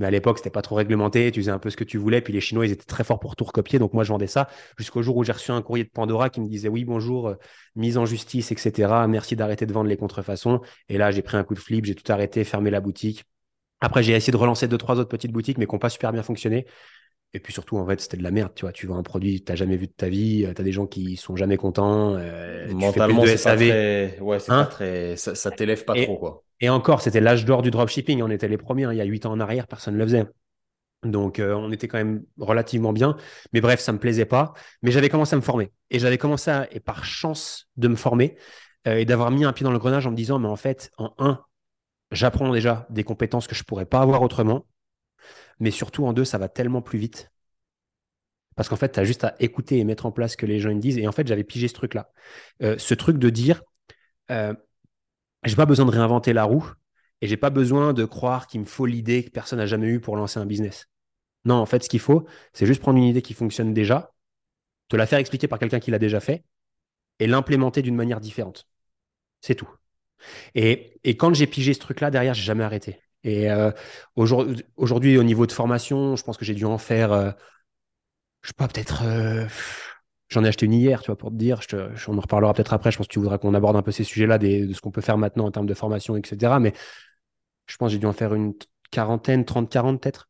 Mais à l'époque, c'était pas trop réglementé. Tu faisais un peu ce que tu voulais. Puis les Chinois, ils étaient très forts pour tout recopier. Donc moi, je vendais ça jusqu'au jour où j'ai reçu un courrier de Pandora qui me disait oui, bonjour, euh, mise en justice, etc. Merci d'arrêter de vendre les contrefaçons. Et là, j'ai pris un coup de flip, j'ai tout arrêté, fermé la boutique. Après, j'ai essayé de relancer deux, trois autres petites boutiques, mais qui n'ont pas super bien fonctionné. Et puis surtout, en fait, c'était de la merde. Tu vois, tu vends un produit que tu n'as jamais vu de ta vie, euh, tu as des gens qui sont jamais contents. Euh, Mentalement, c'est pas très. Ouais, pas hein très. Ça, ça t'élève pas trop, quoi. Et encore, c'était l'âge d'or du dropshipping. On était les premiers. Hein. Il y a huit ans en arrière, personne ne le faisait. Donc, euh, on était quand même relativement bien. Mais bref, ça ne me plaisait pas. Mais j'avais commencé à me former. Et j'avais commencé, à, et par chance, de me former et d'avoir mis un pied dans le grenage en me disant, mais en fait, en un, j'apprends déjà des compétences que je ne pourrais pas avoir autrement. Mais surtout, en deux, ça va tellement plus vite. Parce qu'en fait, tu as juste à écouter et mettre en place ce que les gens disent. Et en fait, j'avais pigé ce truc-là. Euh, ce truc de dire, euh, j'ai pas besoin de réinventer la roue et j'ai pas besoin de croire qu'il me faut l'idée que personne n'a jamais eue pour lancer un business. Non, en fait, ce qu'il faut, c'est juste prendre une idée qui fonctionne déjà, te la faire expliquer par quelqu'un qui l'a déjà fait et l'implémenter d'une manière différente. C'est tout. Et, quand j'ai pigé ce truc-là, derrière, j'ai jamais arrêté. Et euh, aujourd'hui, au niveau de formation, je pense que j'ai dû en faire, euh, je sais pas, peut-être. Euh, j'en ai acheté une hier, tu vois, pour te dire. Je on en reparlera peut-être après. Je pense que tu voudras qu'on aborde un peu ces sujets-là, de ce qu'on peut faire maintenant en termes de formation, etc. Mais je pense que j'ai dû en faire une quarantaine, 30, 40 peut-être.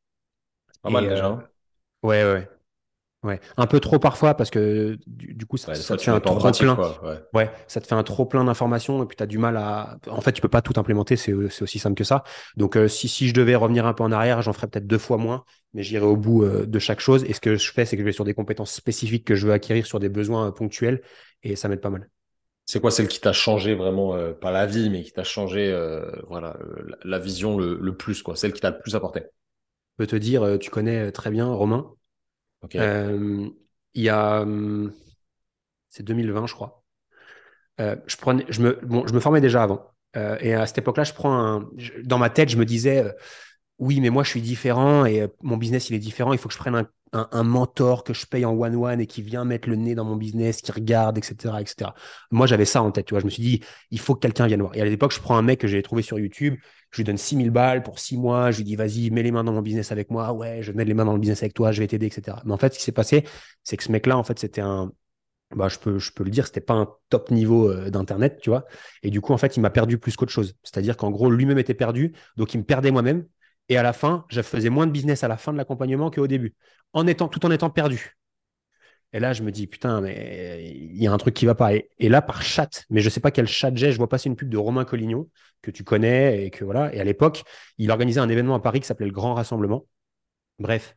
Pas mal déjà. Hein. ouais, ouais. Ouais, un peu trop parfois parce que du, coup ça, te fait un trop plein. ouais. ça te fait un trop plein d'informations et puis tu as du mal à. En fait, tu peux pas tout implémenter, c'est aussi simple que ça. Donc euh, si, si je devais revenir un peu en arrière, j'en ferais peut-être deux fois moins, mais j'irai au bout euh, de chaque chose. Et ce que je fais, c'est que je vais sur des compétences spécifiques que je veux acquérir sur des besoins euh, ponctuels et ça m'aide pas mal. C'est quoi celle qui t'a changé vraiment, pas la vie, mais qui t'a changé voilà, la, vision le, le, plus, quoi, celle qui t'a le plus apporté? Je peux te dire, tu connais très bien Romain. Euh, il y a. Hum, c'est 2020, je crois. Euh, je, me, formais déjà avant. Euh, et à cette époque-là, je prends dans ma tête, je me disais oui, mais moi, je suis différent et mon business, il est différent. Il faut que je prenne un, un, mentor que je paye en one-one et qui vient mettre le nez dans mon business, qui regarde, etc. etc. Moi, j'avais ça en tête. Je me suis dit, il faut que quelqu'un vienne voir. Et à l'époque, je prends un mec que j'ai trouvé sur YouTube je lui donne 6000 balles pour 6 mois, je lui dis vas-y, mets les mains dans mon business avec moi, ouais, je mettre les mains dans le business avec toi, je vais t'aider, etc. Mais en fait, ce qui s'est passé, c'est que ce mec-là, en fait, c'était un, bah, je peux, je peux le dire, c'était pas un top niveau euh, d'internet, tu vois. Et du coup, en fait, il m'a perdu plus qu'autre chose. C'est-à-dire qu'en gros, lui-même était perdu, donc il me perdait moi-même. Et à la fin, je faisais moins de business à la fin de l'accompagnement qu'au début, en étant, tout en étant perdu. Et là, je me dis, putain, mais il y a un truc qui va pas. Et, là, par chat, mais je sais pas quel chat j'ai, je vois passer une pub de Romain Collignon, que tu connais, et que voilà. Et à l'époque, il organisait un événement à Paris qui s'appelait le Grand Rassemblement. Bref.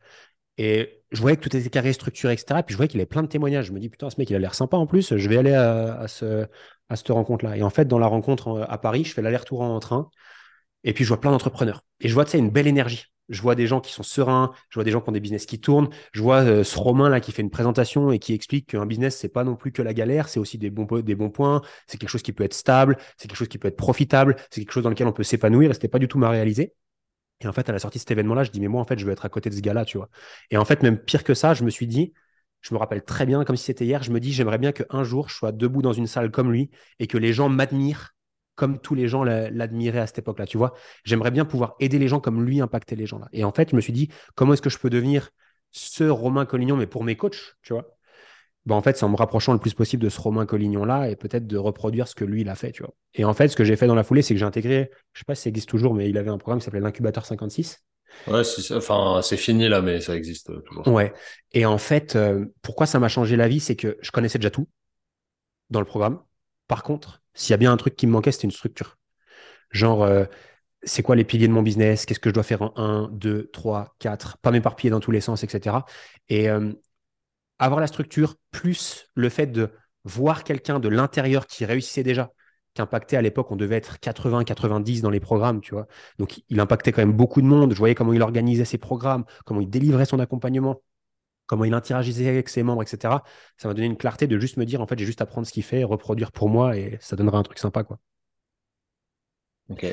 Et je voyais que tout était carré, structuré, etc. Et puis je voyais qu'il avait plein de témoignages. Je me dis, putain, ce mec, il a l'air sympa en plus. Je vais aller à, ce, à cette rencontre-là. Et en fait, dans la rencontre à Paris, je fais l'aller-retour en train. Et puis je vois plein d'entrepreneurs. Et je vois, tu sais, une belle énergie. Je vois des gens qui sont sereins, je vois des gens qui ont des business qui tournent. Je vois euh, ce Romain là qui fait une présentation et qui explique qu'un business, c'est pas non plus que la galère, c'est aussi des bons, des bons points, c'est quelque chose qui peut être stable, c'est quelque chose qui peut être profitable, c'est quelque chose dans lequel on peut s'épanouir et c'était pas du tout ma réalisé. Et en fait, à la sortie de cet événement-là, je dis, mais moi, en fait, je veux être à côté de ce gars-là, tu vois. Et en fait, même pire que ça, je me suis dit, je me rappelle très bien, comme si c'était hier, je me dis, j'aimerais bien qu'un jour, je sois debout dans une salle comme lui et que les gens m'admirent comme tous les gens l'admiraient à cette époque-là, tu vois. J'aimerais bien pouvoir aider les gens comme lui impacter les gens là. Et en fait, je me suis dit, comment est-ce que je peux devenir ce Romain Collignon, mais pour mes coachs, tu vois? Ben, En fait, c'est en me rapprochant le plus possible de ce Romain Collignon-là et peut-être de reproduire ce que lui, il a fait, tu vois. Et en fait, ce que j'ai fait dans la foulée, c'est que j'ai intégré, je sais pas si ça existe toujours, mais il avait un programme qui s'appelait l'incubateur 56. Ouais, c'est, enfin, c'est fini là, mais ça existe toujours. Ouais. Et en fait, euh, pourquoi ça m'a changé la vie, c'est que je connaissais déjà tout dans le programme. Par contre, s'il y a bien un truc qui me manquait, c'était une structure. Genre, euh, c'est quoi les piliers de mon business? Qu'est-ce que je dois faire en 1, 2, 3, 4 Pas m'éparpiller dans tous les sens, etc. Et euh, avoir la structure, plus le fait de voir quelqu'un de l'intérieur qui réussissait déjà, qui impactait à l'époque, on devait être 80, 90 dans les programmes, tu vois. Donc, il impactait quand même beaucoup de monde. Je voyais comment il organisait ses programmes, comment il délivrait son accompagnement, comment il interagissait avec ses membres, etc. Ça m'a donné une clarté de juste me dire, en fait, j'ai juste à prendre ce qu'il fait, reproduire pour moi, et ça donnera un truc sympa, quoi. Ok.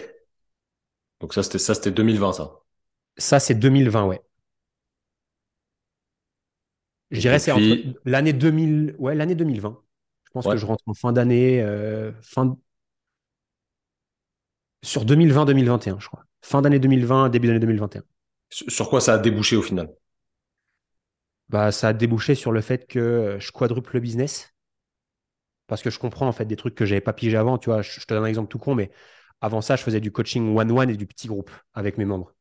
Donc ça, c'était ça, c'était 2020, ça. Ça, c'est 2020, ouais. Je dirais c'est entre l'année 2000, ouais, l'année 2020. Je pense que je rentre en fin d'année, euh, fin sur 2020-2021, je crois. Fin d'année 2020, début d'année 2021. Sur quoi ça a débouché au final? Bah, ça a débouché sur le fait que je quadruple le business parce que je comprends en fait des trucs que j'avais pas pigé avant. Tu vois, je, te donne un exemple tout con, mais avant ça, je faisais du coaching one-one et du petit groupe avec mes membres.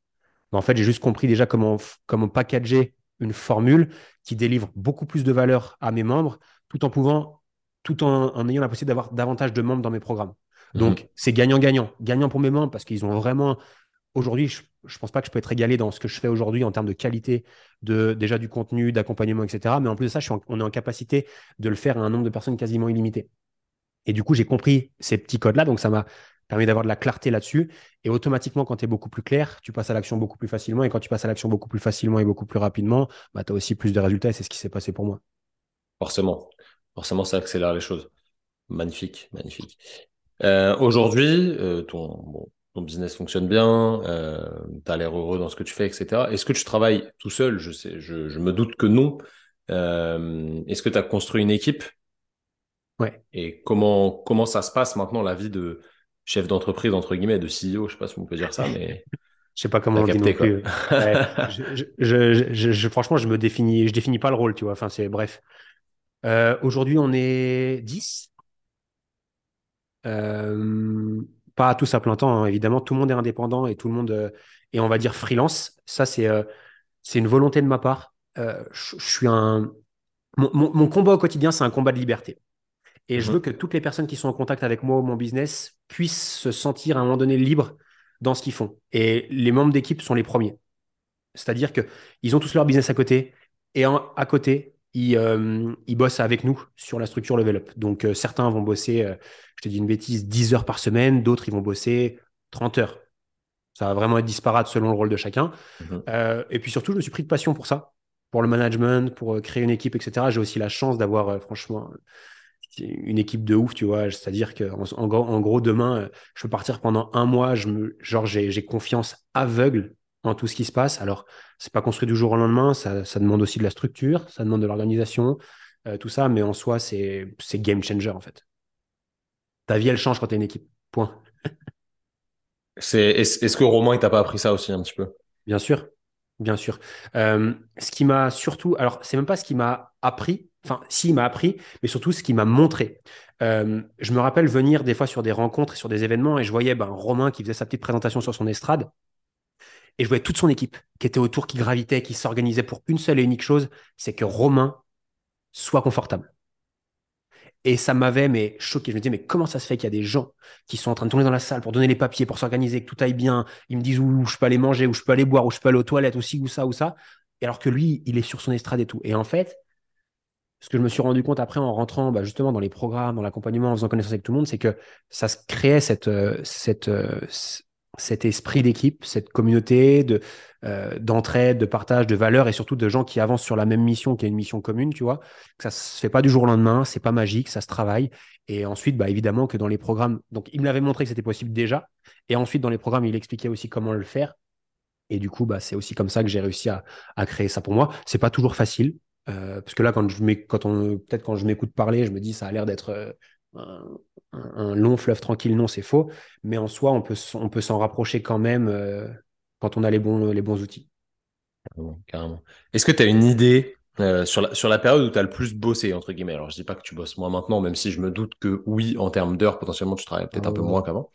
Mais en fait, j'ai juste compris déjà comment comment packager une formule qui délivre beaucoup plus de valeur à mes membres tout en pouvant, tout en, ayant la possibilité d'avoir davantage de membres dans mes programmes. Mhm. Donc, c'est gagnant-gagnant. Gagnant pour mes membres parce qu'ils ont vraiment. Aujourd'hui, je ne pense pas que je peux être égalé dans ce que je fais aujourd'hui en termes de qualité, de déjà du contenu, d'accompagnement, etc. Mais en plus de ça, on est en capacité de le faire à un nombre de personnes quasiment illimité. Et du coup, j'ai compris ces petits codes-là. Donc, ça m'a permet d'avoir de la clarté là-dessus. Et automatiquement, quand tu es beaucoup plus clair, tu passes à l'action beaucoup plus facilement. Et quand tu passes à l'action beaucoup plus facilement et beaucoup plus rapidement, bah, tu as aussi plus de résultats. Et c'est ce qui s'est passé pour moi. Forcément. Forcément, ça accélère les choses. Magnifique, magnifique. Euh, aujourd'hui, euh, ton, ton business fonctionne bien, euh, tu as l'air heureux dans ce que tu fais, etc. Est-ce que tu travailles tout seul? Je, sais, je, je me doute que non. Est-ce que tu as construit une équipe? Ouais. Et comment, comment ça se passe maintenant, la vie de, chef d'entreprise, entre guillemets, de CEO, je sais pas si on peut dire ça, mais. [LAUGHS] je sais pas comment on dit non plus. [LAUGHS] je, franchement, je me définis, je définis pas le rôle, tu vois. Enfin, c'est bref. Euh, aujourd'hui, on est 10. Euh, pas tous à plein temps, hein, évidemment. Tout le monde est indépendant et tout le monde euh, est, on va dire, freelance. Ça, c'est c'est une volonté de ma part. je suis un. mon combat au quotidien, c'est un combat de liberté. Et je mhm. veux que toutes les personnes qui sont en contact avec moi ou mon business puissent se sentir à un moment donné libres dans ce qu'ils font. Et les membres d'équipe sont les premiers. C'est-à-dire qu'ils ont tous leur business à côté. Et à côté, euh, ils, bossent avec nous sur la structure level up. Donc, euh, certains vont bosser, euh, je te dis une bêtise, 10 heures par semaine. D'autres, ils vont bosser 30 heures. Ça va vraiment être disparate selon le rôle de chacun. Mhm. et puis surtout, je me suis pris de passion pour ça, pour le management, pour créer une équipe, etc. J'ai aussi la chance d'avoir, franchement, une équipe de ouf, tu vois. C'est-à-dire que en, gros, demain, je peux partir pendant un mois. Je me, genre, j'ai confiance aveugle en tout ce qui se passe. Alors, c'est pas construit du jour au lendemain. Ça, demande aussi de la structure, ça demande de l'organisation, euh, tout ça. Mais en soi, c'est game changer en fait. Ta vie, elle change quand tu es une équipe. Point. Est-ce que Romain, il t'a pas appris ça aussi un petit peu? Bien sûr, bien sûr. Euh, ce qui m'a surtout, alors c'est même pas ce qui m'a appris, Enfin, si, il m'a appris, mais surtout ce qu'il m'a montré. Euh, je me rappelle venir des fois sur des rencontres et sur des événements et je voyais ben, Romain qui faisait sa petite présentation sur son estrade. Et je voyais toute son équipe qui était autour, qui gravitait, qui s'organisait pour une seule et unique chose, c'est que Romain soit confortable. Et ça m'avait mais choqué. Je me disais, mais comment ça se fait qu'il y a des gens qui sont en train de tourner dans la salle pour donner les papiers, pour s'organiser, que tout aille bien. Ils me disent où je peux aller manger, où je peux aller boire, où je peux aller aux toilettes, aussi, ou ça, ou ça. Et alors que lui, il est sur son estrade et tout. Et en fait, ce que je me suis rendu compte après en rentrant bah, justement dans les programmes, dans l'accompagnement, en faisant connaissance avec tout le monde, c'est que ça se créait cette, euh, cette, euh, cet esprit d'équipe, cette communauté de euh, d'entraide, de partage, de valeurs et surtout de gens qui avancent sur la même mission, qui est une mission commune, tu vois. Ça se fait pas du jour au lendemain, c'est pas magique, ça se travaille. Et ensuite, bah, évidemment que dans les programmes, donc il me l'avait montré que c'était possible déjà. Et ensuite, dans les programmes, il expliquait aussi comment le faire. Et du coup, bah, c'est aussi comme ça que j'ai réussi à, à créer ça pour moi. C'est pas toujours facile. Euh, parce que là, quand je quand on, peut-être quand je m'écoute parler, je me dis ça a l'air d'être euh, un, long fleuve tranquille. Non, c'est faux. Mais en soi, on peut, on peut s'en rapprocher quand même euh, quand on a les bons, les bons outils. Carrément. Est-ce que tu as une idée sur, la, sur la période où tu as le plus bossé, entre guillemets? Alors, je dis pas que tu bosses moins maintenant, même si je me doute que oui, en termes d'heures, potentiellement, tu travailles peut-être un peu moins qu'avant.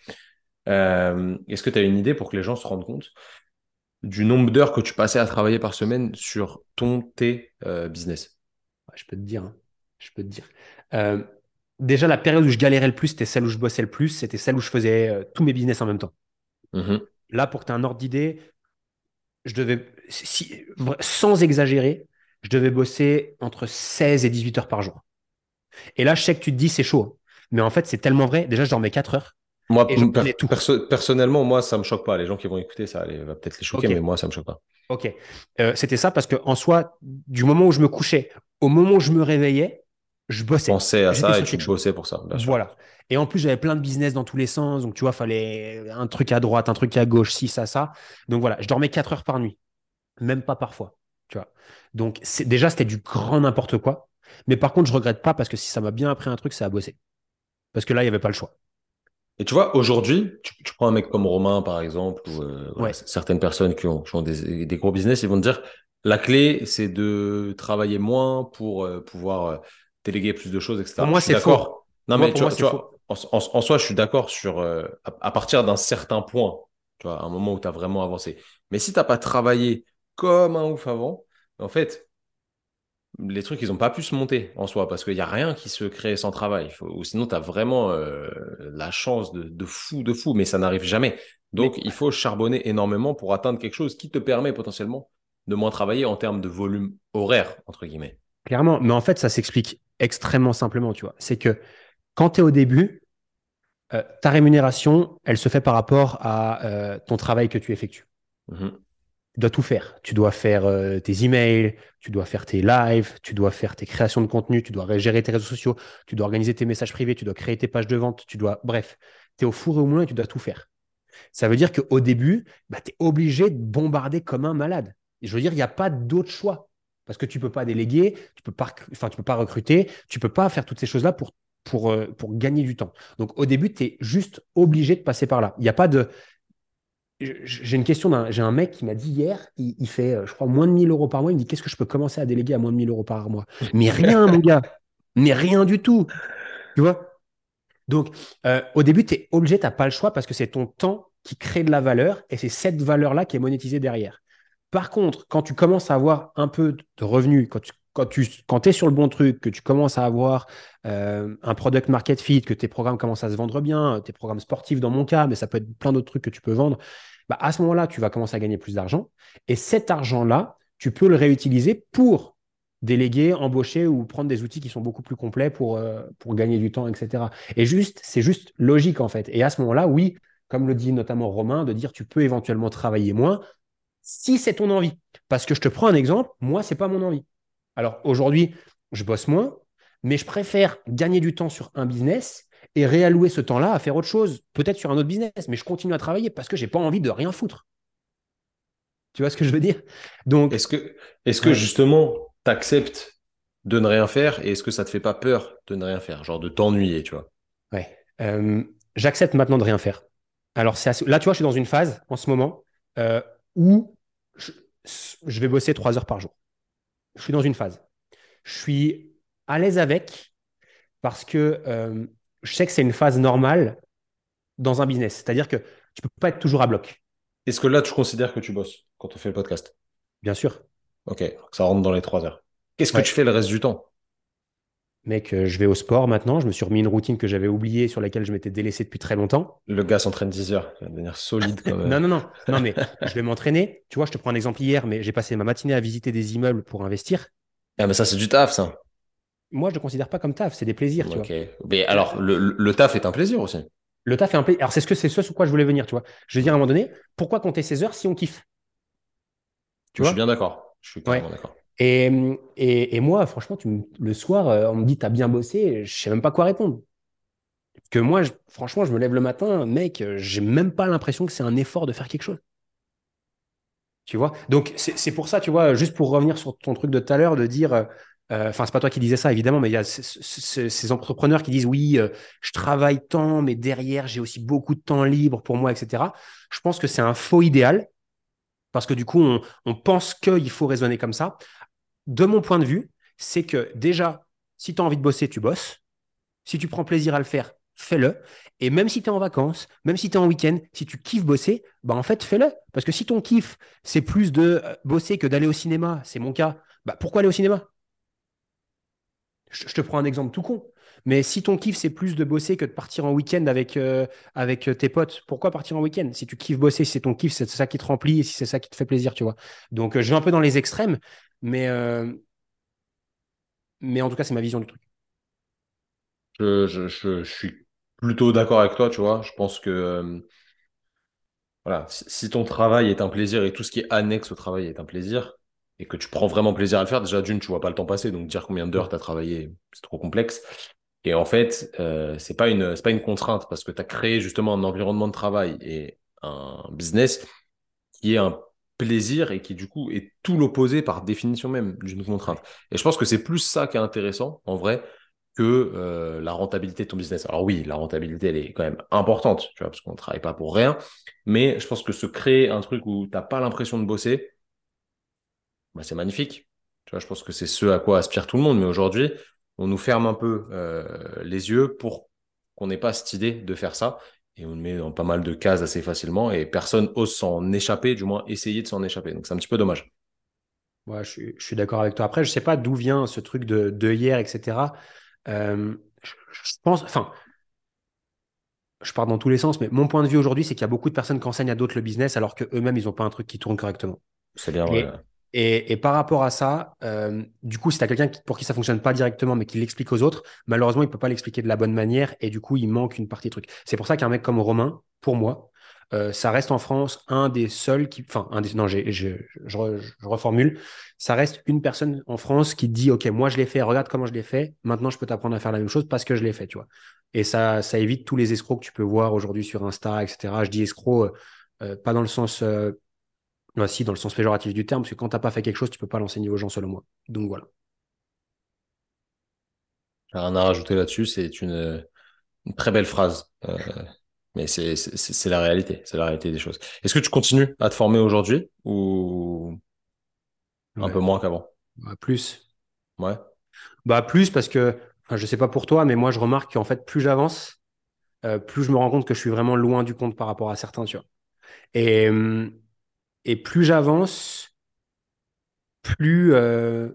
Est-ce que tu as une idée pour que les gens se rendent compte du nombre d'heures que tu passais à travailler par semaine sur ton tes euh, business? Je peux te dire. Hein. Je peux te dire. Déjà, la période où je galérais le plus, c'était celle où je bossais le plus. C'était celle où je faisais euh, tous mes business en même temps. Mm-hmm. Là, pour que tu aies un ordre d'idée, je devais, sans exagérer, je devais bosser entre 16 et 18 heures par jour. Et là, je sais que tu te dis, c'est chaud. Mais en fait, c'est tellement vrai. Déjà, je dormais 4 heures. Moi, Et je per- prenais tout. perso- personnellement, moi, ça me choque pas. Les gens qui vont écouter, ça allez- va peut-être les choquer, mais moi, ça me choque pas. Ok. Euh, c'était ça parce que en soi, du moment où je me couchais au moment où je me réveillais, je bossais. Pensez à ça et tu bossais pour ça, bien sûr. Voilà. Et en plus, j'avais plein de business dans tous les sens. Donc, tu vois, fallait un truc à droite, un truc à gauche, ci, ça, ça. Donc, voilà, je dormais 4 heures par nuit. Même pas parfois. Tu vois. Donc, déjà, c'était du grand n'importe quoi. Mais par contre, je regrette pas parce que si ça m'a bien appris un truc, c'est à bosser. Parce que là, il n'y avait pas le choix. Et tu vois, aujourd'hui, tu, tu prends un mec comme Romain, par exemple, ou euh, Ouais. certaines personnes qui ont, qui ont des, des gros business, ils vont te dire, la clé, c'est de travailler moins pour euh, pouvoir euh, déléguer plus de choses, etc. Pour moi, c'est d'accord. Non, Moi, mais tu moi, vois, c'est tu vois, en, en- en soi, je suis d'accord sur, euh, à, à partir d'un certain point, tu vois, un moment où tu as vraiment avancé. Mais si tu n'as pas travaillé comme un ouf avant, en fait, les trucs, ils n'ont pas pu se monter en soi parce qu'il n'y a rien qui se crée sans travail. Faut- ou sinon, tu as vraiment euh, la chance de, de fou, de fou, mais ça n'arrive jamais. Donc, Mais- il faut charbonner énormément pour atteindre quelque chose qui te permet potentiellement de moins travailler en termes de volume horaire, entre guillemets. Clairement. Mais en fait, ça s'explique extrêmement simplement, tu vois. C'est que quand tu es au début, euh, ta rémunération, elle se fait par rapport à euh, ton travail que tu effectues. Mhm. Tu dois tout faire. Tu dois faire euh, tes emails, tu dois faire tes lives, tu dois faire tes créations de contenu, tu dois gérer tes réseaux sociaux, tu dois organiser tes messages privés, tu dois créer tes pages de vente, tu dois. Bref, tu es au four et au moulin et tu dois tout faire. Ça veut dire qu'au début, bah, tu es obligé de bombarder comme un malade. Et je veux dire, il n'y a pas d'autre choix. Parce que tu ne peux pas déléguer, tu peux pas, enfin, tu peux pas recruter, tu peux pas faire toutes ces choses-là pour, pour, euh, pour gagner du temps. Donc au début, tu es juste obligé de passer par là. Il n'y a pas de. J'ai une question d'un, j'ai un mec qui m'a dit hier, il, il fait, euh, je crois, moins de 1000 euros par mois. Il me dit, qu'est-ce que je peux commencer à déléguer à moins de 1000 euros par mois? [LAUGHS] Mais rien, mon gars. Mais rien du tout. Tu vois? Donc, euh, au début, tu es obligé, tu n'as pas le choix parce que c'est ton temps qui crée de la valeur et c'est cette valeur-là qui est monétisée derrière. Par contre, quand tu commences à avoir un peu de revenus, quand tu quand es sur le bon truc, que tu commences à avoir euh, un product market fit, que tes programmes commencent à se vendre bien, tes programmes sportifs dans mon cas, mais ça peut être plein d'autres trucs que tu peux vendre, bah à ce moment-là, tu vas commencer à gagner plus d'argent. Et cet argent-là, tu peux le réutiliser pour déléguer, embaucher ou prendre des outils qui sont beaucoup plus complets pour, euh, pour gagner du temps, etc. Et juste, c'est juste logique en fait. Et à ce moment-là, oui, comme le dit notamment Romain, de dire tu peux éventuellement travailler moins si c'est ton envie. Parce que je te prends un exemple, moi, c'est pas mon envie. Alors aujourd'hui, je bosse moins, mais je préfère gagner du temps sur un business et réallouer ce temps-là à faire autre chose, peut-être sur un autre business, mais je continue à travailler parce que j'ai pas envie de rien foutre. Tu vois ce que je veux dire? Donc, Est-ce que, est-ce que Ouais. justement, tu acceptes de ne rien faire et est-ce que ça te fait pas peur de ne rien faire, genre de t'ennuyer, tu vois? ouais, euh, j'accepte maintenant de rien faire. Alors assez- là, tu vois, je suis dans une phase en ce moment euh, où je, je vais bosser trois heures par jour. Je suis dans une phase. Je suis à l'aise avec parce que euh, je sais que c'est une phase normale dans un business. C'est-à-dire que tu peux pas être toujours à bloc, Est-ce que là, tu considères que tu bosses quand on fait le podcast? bien sûr. Ok, ça rentre dans les trois heures. Qu'est-ce que tu fais le reste du temps? Mec, je vais au sport maintenant. Je me suis remis une routine que j'avais oubliée, sur laquelle je m'étais délaissé depuis très longtemps. Le gars s'entraîne 10 heures, il va devenir solide comme. [LAUGHS] Non, non, non, non, mais je vais m'entraîner. Tu vois, je te prends un exemple hier, mais j'ai passé ma matinée à visiter des immeubles pour investir. Ah, mais ça, c'est du taf, ça. Moi, je ne le considère pas comme taf, c'est des plaisirs, tu vois. Mais alors, le, taf est un plaisir aussi. Le taf est un plaisir. Alors, c'est ce que c'est ce sur quoi je voulais venir, tu vois. Je veux dire, à un moment donné, pourquoi compter 16 heures si on kiffe? Tu je vois? suis bien d'accord. Je suis carrément d'accord. Et, et, et moi, franchement, tu me- le soir, euh, on me dit, t'as bien bossé, je sais même pas quoi répondre. Que moi, franchement, je me lève le matin, mec, euh, j'ai même pas l'impression que c'est un effort de faire quelque chose. Tu vois? Donc, c'est pour ça, tu vois, juste pour revenir sur ton truc de tout à l'heure, de dire, euh, euh, enfin, c'est pas toi qui disais ça, évidemment, mais il y a ce- ce- ce- ces entrepreneurs qui disent, oui, euh, je travaille tant, mais derrière, j'ai aussi beaucoup de temps libre pour moi, etc. Je pense que c'est un faux idéal, parce que du coup, on, on pense qu'il faut raisonner comme ça de mon point de vue, c'est que déjà, si tu as envie de bosser, tu bosses. Si tu prends plaisir à le faire, fais-le. Et même si tu es en vacances, même si tu es en week-end, si tu kiffes bosser, bah en fait, fais-le. Parce que si ton kiff, c'est plus de euh, bosser que d'aller au cinéma, c'est mon cas, bah pourquoi aller au cinéma? Je, te prends un exemple tout con. Mais si ton kiff, c'est plus de bosser que de partir en week-end avec, euh, avec tes potes, pourquoi partir en week-end? Si tu kiffes bosser, si c'est ton kiff, c'est ça qui te remplit et si c'est ça qui te fait plaisir, tu vois. Donc, euh, je vais un peu dans les extrêmes, mais, euh, mais en tout cas, c'est ma vision du truc. Je, je, je, suis plutôt d'accord avec toi, tu vois. Je pense que euh, voilà, si, ton travail est un plaisir et tout ce qui est annexe au travail est un plaisir, et que tu prends vraiment plaisir à le faire, déjà d'une, tu vois pas le temps passer, donc dire combien d'heures tu as travaillé, c'est trop complexe. Et en fait, euh, c'est pas pas une contrainte parce que tu as créé justement un environnement de travail et un business qui est un plaisir et qui du coup est tout l'opposé par définition même d'une contrainte. Et je pense que c'est plus ça qui est intéressant en vrai que euh, la rentabilité de ton business. Alors oui, la rentabilité elle est quand même importante, tu vois, parce qu'on ne travaille pas pour rien, mais je pense que se créer un truc où tu n'as pas l'impression de bosser, bah, c'est magnifique. Tu vois, je pense que c'est ce à quoi aspire tout le monde, mais aujourd'hui, on nous ferme un peu euh, les yeux pour qu'on n'ait pas cette idée de faire ça. Et on le met dans pas mal de cases assez facilement et personne ose s'en échapper, du moins essayer de s'en échapper. Donc c'est un petit peu dommage. Ouais, je suis, je suis d'accord avec toi. Après, je sais pas d'où vient ce truc de, de hier, etc. Euh, je, je pense, enfin, je pars dans tous les sens, mais mon point de vue aujourd'hui, c'est qu'il y a beaucoup de personnes qui enseignent à d'autres le business alors qu'eux-mêmes, ils n'ont pas un truc qui tourne correctement. C'est bien, Et, ouais. Et, par rapport à ça, euh, du coup, si tu as quelqu'un pour qui ça fonctionne pas directement, mais qui l'explique aux autres, malheureusement, il peut pas l'expliquer de la bonne manière et du coup, il manque une partie de truc. C'est pour ça qu'un mec comme Romain, pour moi, euh, ça reste en France un des seuls qui, enfin, un des, non, je, re- je reformule, ça reste une personne en France qui dit, OK, moi je l'ai fait, regarde comment je l'ai fait, maintenant je peux t'apprendre à faire la même chose parce que je l'ai fait, tu vois. Et ça, ça évite tous les escrocs que tu peux voir aujourd'hui sur Insta, etc. Je dis escrocs, euh, pas dans le sens bah, si, dans le sens péjoratif du terme, parce que quand t'as pas fait quelque chose, tu peux pas l'enseigner aux gens selon moi. Donc voilà. Rien à rajouter là-dessus. C'est une, une très belle phrase. Euh, mais c'est la réalité. C'est la réalité des choses. Est-ce que tu continues à te former aujourd'hui ou un Ouais. peu moins qu'avant? Bah, plus. Ouais. Bah plus parce que, enfin, je sais pas pour toi, mais moi je remarque qu'en fait, plus j'avance, euh, plus je me rends compte que je suis vraiment loin du compte par rapport à certains, tu vois. Et, hum, et plus j'avance, plus, euh,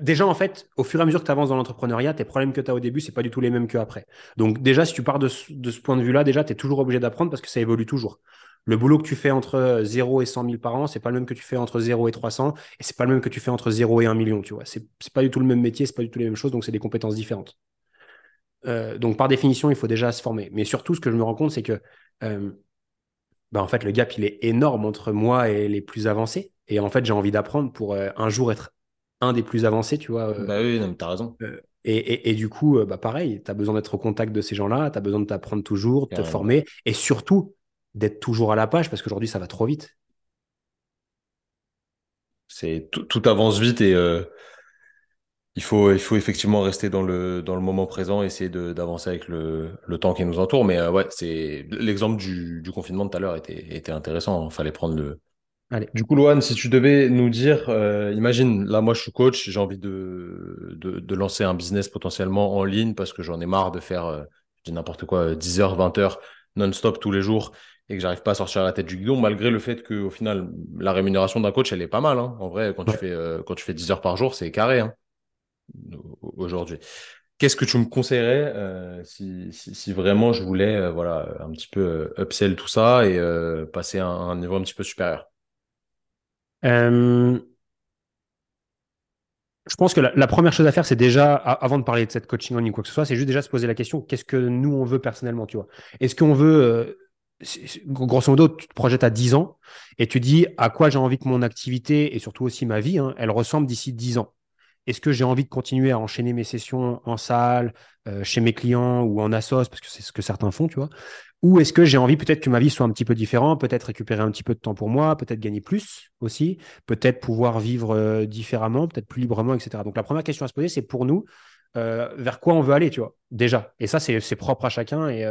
Déjà, en fait, au fur et à mesure que tu avances dans l'entrepreneuriat, tes problèmes que tu as au début, c'est pas du tout les mêmes qu'après. Donc, déjà, si tu pars de ce, point de vue-là, déjà, tu es toujours obligé d'apprendre parce que ça évolue toujours. Le boulot que tu fais entre 0 et 100 000 par an, c'est pas le même que tu fais entre 0 et 300 et c'est pas le même que tu fais entre 0 et 1 million, tu vois. C'est pas du tout le même métier, c'est pas du tout les mêmes choses, donc c'est des compétences différentes. Euh, donc, par définition, il faut déjà se former. Mais surtout, ce que je me rends compte, c'est que euh, bah, en fait, le gap, il est énorme entre moi et les plus avancés. Et en fait, j'ai envie d'apprendre pour euh, un jour être un des plus avancés, tu vois. euh, Bah oui, non, mais t'as raison. euh, et, et- et du coup, bah pareil, tu as besoin d'être au contact de ces gens-là, tu as besoin de t'apprendre toujours, de te former et surtout d'être toujours à la page parce qu'aujourd'hui, ça va trop vite. C'est tout, tout avance vite et euh, il faut, il faut effectivement rester dans le, dans le moment présent, essayer d'avancer avec le, le temps qui nous entoure. Mais euh, ouais, c'est l'exemple du, du confinement de tout à l'heure était, était intéressant. Il fallait prendre le. Allez. Du coup, Loane, si tu devais nous dire, euh, imagine, là, moi, je suis coach, j'ai envie de, de, de lancer un business potentiellement en ligne parce que j'en ai marre de faire, euh, je dis n'importe quoi, euh, 10 heures, 20 heures non-stop tous les jours et que j'arrive pas à sortir la tête du guidon, malgré le fait que, au final, la rémunération d'un coach, elle est pas mal. hein. En vrai, quand tu fais, quand tu fais 10 heures par jour, c'est carré. hein aujourd'hui. Qu'est-ce que tu me conseillerais euh, si, vraiment je voulais euh, voilà, un petit peu euh, upsell tout ça et passer à un, niveau un petit peu supérieur? Je pense que la, première chose à faire, c'est déjà, avant de parler de cette coaching en ligne ou quoi que ce soit, c'est juste déjà se poser la question, qu'est-ce que nous, on veut personnellement, tu vois? Est-ce qu'on veut, grosso modo, tu te projettes à 10 ans et tu dis à quoi j'ai envie que mon activité et surtout aussi ma vie, hein, elle ressemble d'ici 10 ans? Est-ce que j'ai envie de continuer à enchaîner mes sessions en salle, euh, chez mes clients ou en assos, parce que c'est ce que certains font, tu vois? Ou est-ce que j'ai envie peut-être que ma vie soit un petit peu différente, peut-être récupérer un petit peu de temps pour moi, peut-être gagner plus aussi, peut-être pouvoir vivre euh, différemment, peut-être plus librement, etc. Donc la première question à se poser, c'est pour nous, euh, vers quoi on veut aller, tu vois, déjà. Et ça, c'est propre à chacun et,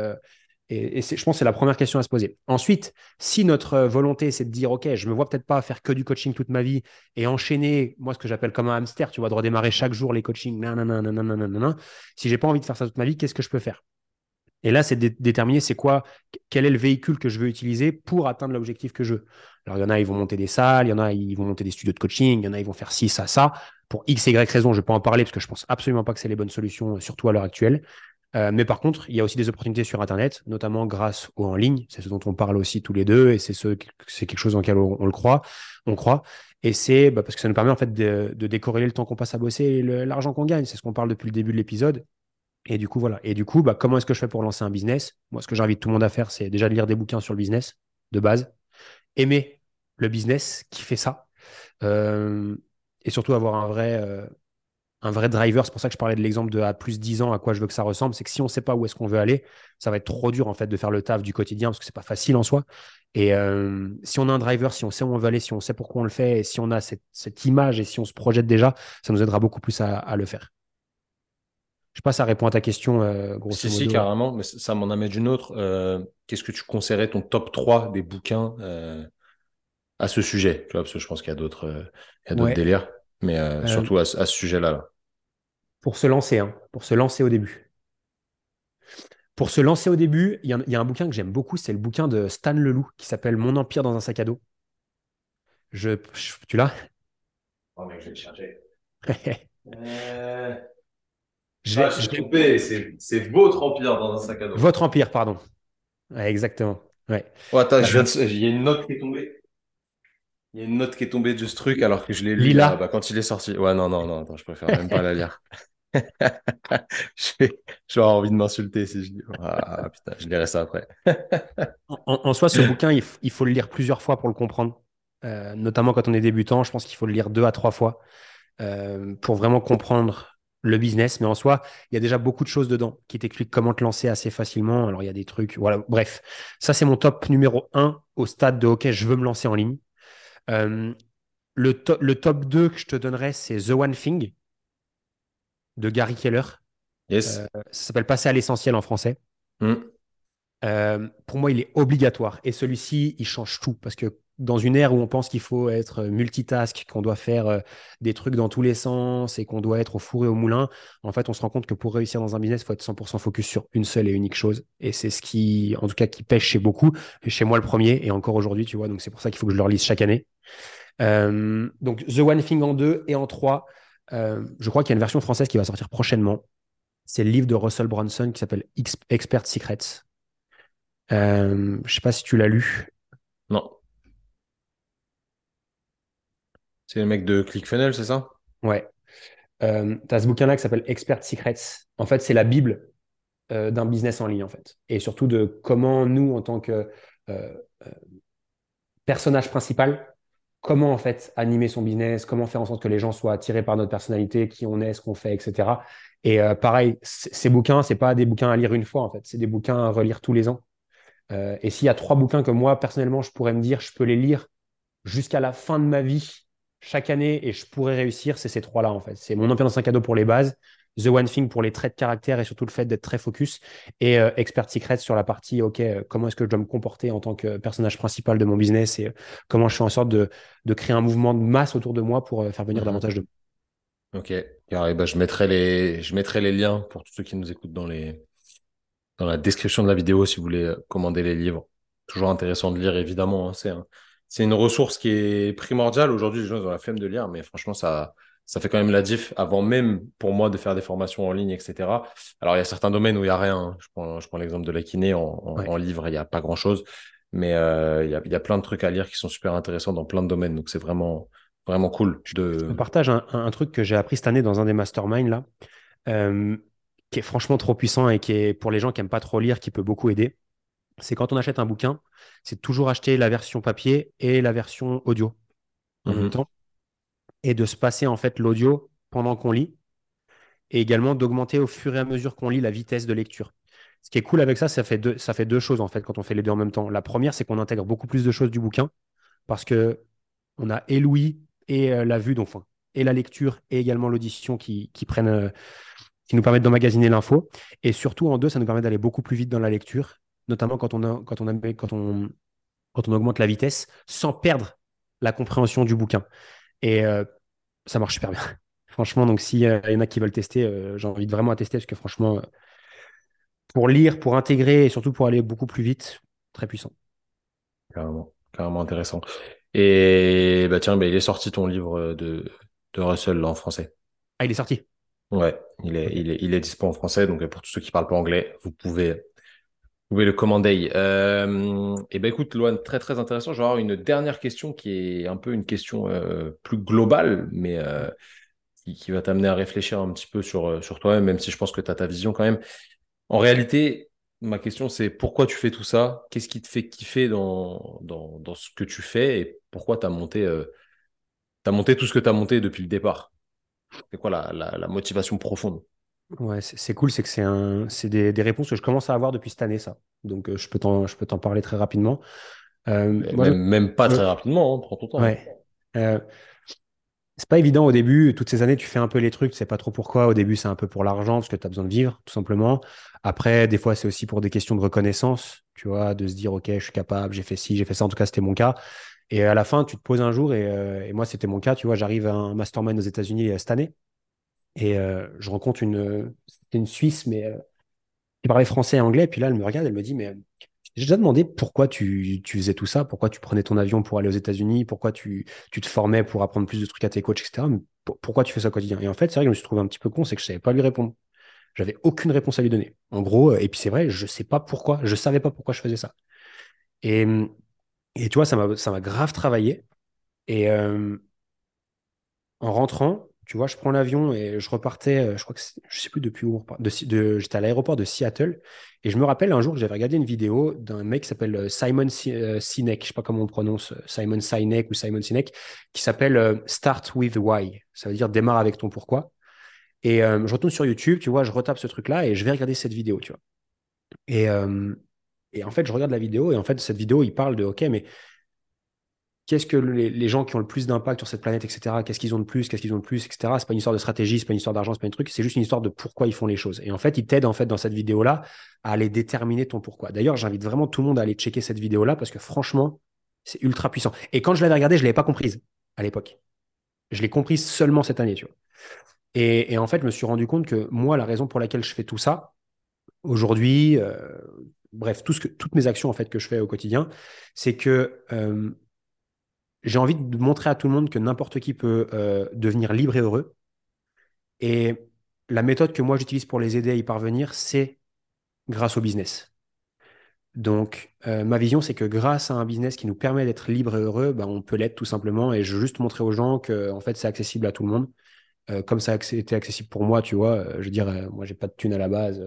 et, je pense que c'est la première question à se poser. Ensuite, si notre euh, volonté, c'est de dire, OK, je me vois peut-être pas faire que du coaching toute ma vie et enchaîner, moi, ce que j'appelle comme un hamster, tu vois, de redémarrer chaque jour les coachings, nanana, nanana, nanana. si j'ai pas envie de faire ça toute ma vie, qu'est-ce que je peux faire? Et là, c'est dé- déterminer c'est quoi, quel est le véhicule que je veux utiliser pour atteindre l'objectif que je veux. Alors, il y en a, ils vont monter des salles, il y en a, ils vont monter des studios de coaching, il y en a, ils vont faire ci, ça, ça. Pour X et Y raison, je ne pas en parler parce que je pense absolument pas que c'est les bonnes solutions, surtout à l'heure actuelle. Euh, mais par contre, il y a aussi des opportunités sur Internet, notamment grâce au en ligne. C'est ce dont on parle aussi tous les deux et c'est ce, quelque chose dans lequel on, le croit. On croit. Et c'est bah, parce que ça nous permet en fait de, de décorréler le temps qu'on passe à bosser et l'argent qu'on gagne. C'est ce qu'on parle depuis le début de l'épisode. Et du coup, voilà. Et du coup, bah, comment est-ce que je fais pour lancer un business? Moi, ce que j'invite tout le monde à faire, c'est déjà de lire des bouquins sur le business de base, aimer le business qui fait ça, euh, et surtout avoir un vrai, euh, un vrai driver. C'est pour ça que je parlais de l'exemple de à plus 10 ans, à quoi je veux que ça ressemble. C'est que si on ne sait pas où est-ce qu'on veut aller, ça va être trop dur en fait de faire le taf du quotidien parce que c'est pas facile en soi. Et euh, si on a un driver, si on sait où on veut aller, si on sait pourquoi on le fait, et si on a cette, cette image et si on se projette déjà, ça nous aidera beaucoup plus à, à le faire. Je sais pas, ça répond à ta question, euh, grosso Si, modo. si, carrément, mais ça m'en amène une autre. Euh, qu'est-ce que tu conseillerais ton top 3 des bouquins à ce sujet? Tu vois, parce que je pense qu'il y a d'autres Ouais. délires, mais surtout à, ce à ce sujet-là. Là. Pour se lancer, hein, pour se lancer au début. Pour se lancer au début, il y, a un- il y a un bouquin que j'aime beaucoup, c'est le bouquin de Stan Leloup qui s'appelle Mon empire dans un sac à dos. Je, je- tu l'as? Oh mec, je vais le chercher. [LAUGHS] Je l'ai- je l'ai- trompé, c'est votre empire dans un sac à dos. Votre empire, pardon. Ouais, exactement. Ouais. Oh, attends, je de- il y a une note qui est tombée. Il y a une note qui est tombée de ce truc alors que je l'ai lu Lila. là, bah, quand il est sorti. Ouais, non, non, non, attends, je préfère même pas la lire. [LAUGHS] [LAUGHS] Je vais, avoir envie de m'insulter si je dis. Ah putain, je lirai ça après. [LAUGHS] En, soi, ce bouquin, il, faut le lire plusieurs fois pour le comprendre. Euh, notamment quand on est débutant, je pense qu'il faut le lire deux à trois fois euh, pour vraiment comprendre le business. Mais en soi, il y a déjà beaucoup de choses dedans qui t'expliquent comment te lancer assez facilement. Alors, il y a des trucs. Voilà, bref. Ça, c'est mon top numéro un au stade de OK, je veux me lancer en ligne. Euh, le top 2 que je te donnerais, c'est The One Thing de Gary Keller. Yes. Euh, ça s'appelle Passer à l'essentiel en français. Hmm. Euh, pour moi, il est obligatoire. Et celui-ci, il change tout. Parce que dans une ère où on pense qu'il faut être multitask, qu'on doit faire euh, des trucs dans tous les sens et qu'on doit être au four et au moulin, en fait, on se rend compte que pour réussir dans un business, il faut être 100% focus sur une seule et unique chose. Et c'est ce qui, en tout cas, qui pêche chez beaucoup. Et chez moi, le premier, et encore aujourd'hui, tu vois. Donc, c'est pour ça qu'il faut que je le relise chaque année. Euh, donc, The One Thing en deux et en trois. Euh, je crois qu'il y a une version française qui va sortir prochainement. C'est le livre de Russell Brunson qui s'appelle Ex- Expert Secrets. Euh, je sais pas si tu l'as lu. Non. C'est le mec de ClickFunnels, c'est ça? Ouais. Euh, tu as ce bouquin-là qui s'appelle Expert Secrets. En fait, c'est la Bible euh, d'un business en ligne, en fait. Et surtout de comment nous, en tant que euh, personnage principal, comment en fait animer son business, comment faire en sorte que les gens soient attirés par notre personnalité, qui on est, ce qu'on fait, etc. Et euh, pareil, ces bouquins, c'est pas des bouquins à lire une fois, en fait. C'est des bouquins à relire tous les ans. Euh, et s'il y a trois bouquins que moi, personnellement, je pourrais me dire, je peux les lire jusqu'à la fin de ma vie, chaque année, et je pourrais réussir, c'est ces trois-là, en fait. C'est Mon dans un cadeau pour les bases, The One Thing pour les traits de caractère et surtout le fait d'être très focus, et euh, Expert Secret sur la partie, OK, euh, comment est-ce que je dois me comporter en tant que personnage principal de mon business et euh, comment je fais en sorte de, de créer un mouvement de masse autour de moi pour euh, faire venir Mhm. davantage de Ok. Carré, bah, je mettrai les, je mettrai les liens pour tous ceux qui nous écoutent dans les, dans la description de la vidéo si vous voulez commander les livres. Toujours intéressant de lire, évidemment. hein. C'est un- c'est une ressource qui est primordiale. Aujourd'hui, les gens ont la flemme de lire, mais franchement, ça, ça fait quand même la diff avant même pour moi de faire des formations en ligne, etc. Alors, il y a certains domaines où il n'y a rien. hein. Je prends, je prends l'exemple de la kiné. En, en, Ouais. en livre, il n'y a pas grand-chose. Mais euh, il y a, il y a plein de trucs à lire qui sont super intéressants dans plein de domaines. Donc, c'est vraiment, vraiment cool de. Je te partage un, truc que j'ai appris cette année dans un des masterminds là, euh, qui est franchement trop puissant et qui est pour les gens qui aiment pas trop lire, qui peut beaucoup aider. C'est quand on achète un bouquin, c'est toujours acheter la version papier et la version audio en Mhm. même temps, et de se passer en fait l'audio pendant qu'on lit, et également d'augmenter au fur et à mesure qu'on lit la vitesse de lecture. Ce qui est cool avec ça, ça fait deux, choses en fait quand on fait les deux en même temps. La première, c'est qu'on intègre beaucoup plus de choses du bouquin parce que on a et l'ouïe et euh, la vue, donc et la lecture et également l'audition qui, euh, qui nous permettent d'emmagasiner l'info. Et surtout en deux, ça nous permet d'aller beaucoup plus vite dans la lecture, notamment quand on augmente la vitesse sans perdre la compréhension du bouquin. Et euh, ça marche super bien. [LAUGHS] Franchement, donc s'il y en a qui veulent tester, euh, j'invite vraiment à tester parce que franchement, euh, pour lire, pour intégrer et surtout pour aller beaucoup plus vite, très puissant. Carrément, carrément intéressant. Et bah tiens, bah, il est sorti ton livre de, de Russell là, en français. Ah, il est sorti. Ouais, il est, il est, il est dispo en français, donc pour tous ceux qui parlent pas anglais, vous pouvez, vous le commander. Euh, et ben écoute, Loane, très très intéressant. Je vais avoir une dernière question qui est un peu une question euh, plus globale, mais euh, qui, va t'amener à réfléchir un petit peu sur, sur toi-même, même si je pense que tu as ta vision quand même. En réalité, ma question, c'est pourquoi tu fais tout ça? Qu'est-ce qui te fait kiffer dans, dans, dans, ce que tu fais et pourquoi tu as monté, monté tout ce que tu as monté depuis le départ? C'est quoi la, la, motivation profonde? Ouais, c'est cool, c'est que c'est un, des, des, réponses que je commence à avoir depuis cette année, ça. Donc, je peux t'en parler très rapidement. Euh, même, pas très rapidement, hein, prends ton temps. Ouais. Euh, c'est pas évident au début. Toutes ces années, tu fais un peu les trucs, tu sais pas trop pourquoi. Au début, c'est un peu pour l'argent, parce que tu as besoin de vivre, tout simplement. Après, des fois, c'est aussi pour des questions de reconnaissance, tu vois, de se dire, OK, je suis capable, j'ai fait ci, j'ai fait ça. En tout cas, c'était mon cas. Et à la fin, tu te poses un jour, et, euh, et moi, c'était mon cas. Tu vois, j'arrive à un mastermind aux États-Unis cette année, et je rencontre une, une Suisse, mais qui parlait français et anglais. Puis là, elle me regarde, elle me dit, mais j'ai déjà demandé pourquoi tu, tu, faisais tout ça, pourquoi tu prenais ton avion pour aller aux États-Unis, pourquoi tu, tu, te formais pour apprendre plus de trucs à tes coachs, etc. Mais pourquoi tu fais ça au quotidien? Et en fait, c'est vrai que je me suis trouvé un petit peu con, c'est que je savais pas lui répondre. J'avais aucune réponse à lui donner. En gros, euh, et puis c'est vrai, je sais pas pourquoi, je savais pas pourquoi je faisais ça. Et, et tu vois, ça m'a grave travaillé. Et euh, en rentrant, tu vois, je prends l'avion et je repartais, euh, je crois que je sais plus depuis où, j'étais à l'aéroport de Seattle et je me rappelle un jour que j'avais regardé une vidéo d'un mec qui s'appelle euh, Simon euh, Sinek, je sais pas comment on prononce, Simon Sinek ou Simon Sinek, qui s'appelle Start with Why. Ça veut dire démarre avec ton pourquoi. Et je retourne sur YouTube, tu vois, je retape ce truc-là et je vais regarder cette vidéo, tu vois. Et, et en fait, je regarde la vidéo et en fait, cette vidéo, il parle de, OK, mais qu'est-ce que les, gens qui ont le plus d'impact sur cette planète, etc., qu'est-ce qu'ils ont de plus, qu'est-ce qu'ils ont de plus, etc. C'est pas une histoire de stratégie, c'est pas une histoire d'argent, c'est pas un truc, c'est juste une histoire de pourquoi ils font les choses. Et en fait, ils t'aident en fait dans cette vidéo-là à aller déterminer ton pourquoi. D'ailleurs, j'invite vraiment tout le monde à aller checker cette vidéo-là parce que franchement, c'est ultra puissant. Et quand je l'avais regardée, je l'avais pas comprise à l'époque. Je l'ai comprise seulement cette année. Et, en fait, je me suis rendu compte que moi, la raison pour laquelle je fais tout ça aujourd'hui, euh, bref, tout ce que, toutes mes actions en fait que je fais au quotidien, c'est que euh, j'ai envie de montrer à tout le monde que n'importe qui peut euh, devenir libre et heureux. Et la méthode que moi j'utilise pour les aider à y parvenir, c'est grâce au business. Donc, euh, ma vision, c'est que grâce à un business qui nous permet d'être libre et heureux, ben, on peut l'être tout simplement. Et je veux juste montrer aux gens que en fait, c'est accessible à tout le monde. Euh, comme ça a été accessible pour moi, tu vois. je veux dire, moi, j'ai pas de thune à la base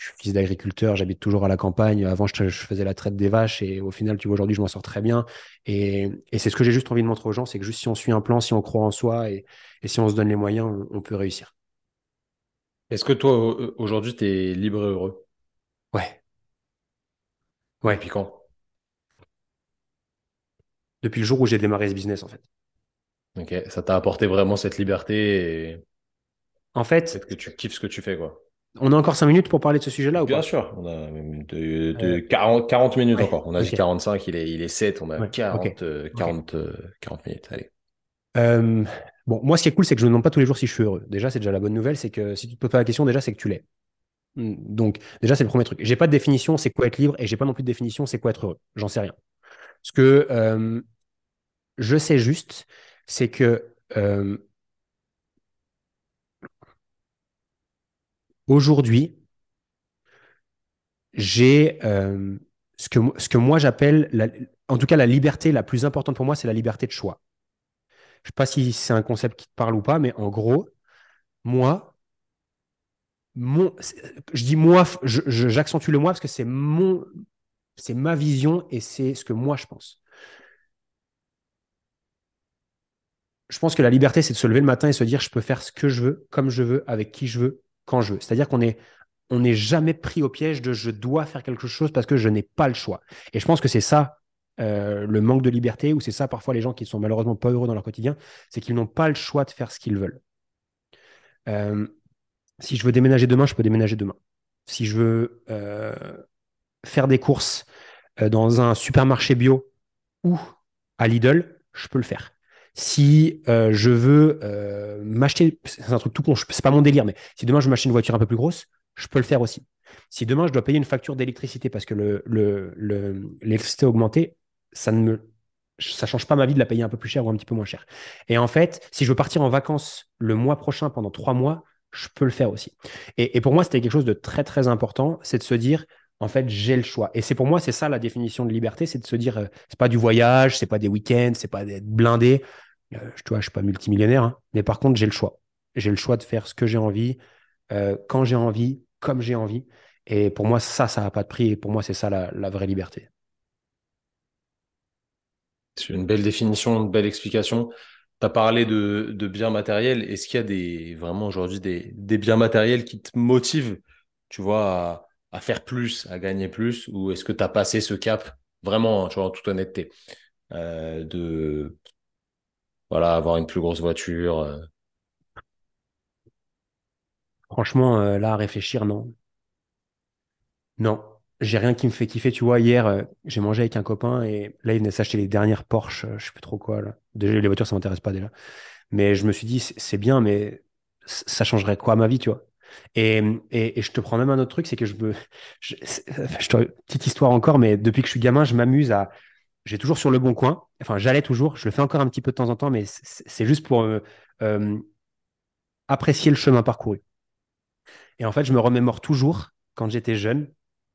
je suis fils d'agriculteur, j'habite toujours à la campagne. Avant, je, faisais la traite des vaches et au final, tu vois, aujourd'hui, je m'en sors très bien. Et, c'est ce que j'ai juste envie de montrer aux gens, c'est que juste si on suit un plan, si on croit en soi et, si on se donne les moyens, on, peut réussir. Est-ce que toi, aujourd'hui, tu es libre et heureux? Ouais. Ouais. Depuis quand? Depuis le jour où j'ai démarré ce business, en fait. Ok, ça t'a apporté vraiment cette liberté et... En fait... que tu kiffes ce que tu fais, quoi. On a encore 5 minutes pour parler de ce sujet-là ou Bien sûr, on a de, 40, 40, minutes encore. On a dit 45, il est, il est 7, on a 40, 40, 40 minutes. Allez. Euh, bon, moi, ce qui est cool, c'est que je ne me demande pas tous les jours si je suis heureux. Déjà, c'est déjà la bonne nouvelle, c'est que si tu te poses pas la question, déjà, c'est que tu l'es. Hmm, donc, déjà, c'est le premier truc. J'ai pas de définition, c'est quoi être libre, et j'ai pas non plus de définition, c'est quoi être heureux. J'en sais rien. Ce que euh, je sais juste, c'est que Aujourd'hui, j'ai euh, ce, que, moi j'appelle, en tout cas la liberté la plus importante pour moi, c'est la liberté de choix. Je ne sais pas si c'est un concept qui te parle ou pas, mais en gros, moi, je dis moi, j'accentue le moi parce que c'est mon, c'est ma vision et c'est ce que moi je pense. Je pense que la liberté, c'est de se lever le matin et se dire je peux faire ce que je veux, comme je veux, avec qui je veux, je. C'est-à-dire qu'on est on n'est jamais pris au piège de je dois faire quelque chose parce que je n'ai pas le choix. Et je pense que c'est ça euh, le manque de liberté, ou c'est ça parfois les gens qui sont malheureusement pas heureux dans leur quotidien, c'est qu'ils n'ont pas le choix de faire ce qu'ils veulent. Euh, si je veux déménager demain, je peux déménager demain. Si je veux euh, faire des courses dans un supermarché bio ou à Lidl, je peux le faire. Si euh, je veux euh, m'acheter, c'est un truc tout con, c'est pas mon délire, mais si demain je veux m'acheter une voiture un peu plus grosse, je peux le faire aussi. Si demain je dois payer une facture d'électricité parce que l'électricité le, a augmenté, ça ne me ça change pas ma vie de la payer un peu plus cher ou un petit peu moins cher. Et en fait, si je veux partir en vacances le mois prochain pendant trois mois, je peux le faire aussi. Et, et pour moi, c'était quelque chose de très très important, c'est de se dire, en fait, j'ai le choix. Et c'est pour moi, c'est ça la définition de liberté, c'est de se dire, euh, c'est pas du voyage, c'est pas des week-ends, c'est pas d'être blindé. Euh, je, ne je suis pas multimillionnaire, hein, mais par contre, j'ai le choix. j'ai le choix de faire ce que j'ai envie, euh, quand j'ai envie, comme j'ai envie. Et pour moi, ça, ça n'a pas de prix. Et pour moi, c'est ça la, vraie liberté. C'est une belle définition, une belle explication. Tu as parlé de, biens matériels. Est-ce qu'il y a des, vraiment aujourd'hui des, biens matériels qui te motivent, tu vois, à, à faire plus, à gagner plus? Ou est-ce que tu as passé ce cap, vraiment, tu vois, en toute honnêteté, euh, de voilà, avoir une plus grosse voiture euh? Franchement, euh, là, à réfléchir, non. Non, j'ai rien qui me fait kiffer. Tu vois, hier, euh, j'ai mangé avec un copain et là, il venait s'acheter les dernières Porsche, je sais plus trop quoi. Déjà, les voitures, ça m'intéresse pas déjà. Mais je me suis dit, c'est bien, mais ça changerait quoi à ma vie, tu vois et, et, je te prends même un autre truc, c'est que je me. [LAUGHS] Je, [LAUGHS] petite histoire encore, mais depuis que je suis gamin, je m'amuse à. J'ai toujours sur le bon coin. Enfin, j'allais toujours. Je le fais encore un petit peu de temps en temps, mais c'est juste pour euh, euh, apprécier le chemin parcouru. Et en fait, je me remémore toujours quand j'étais jeune.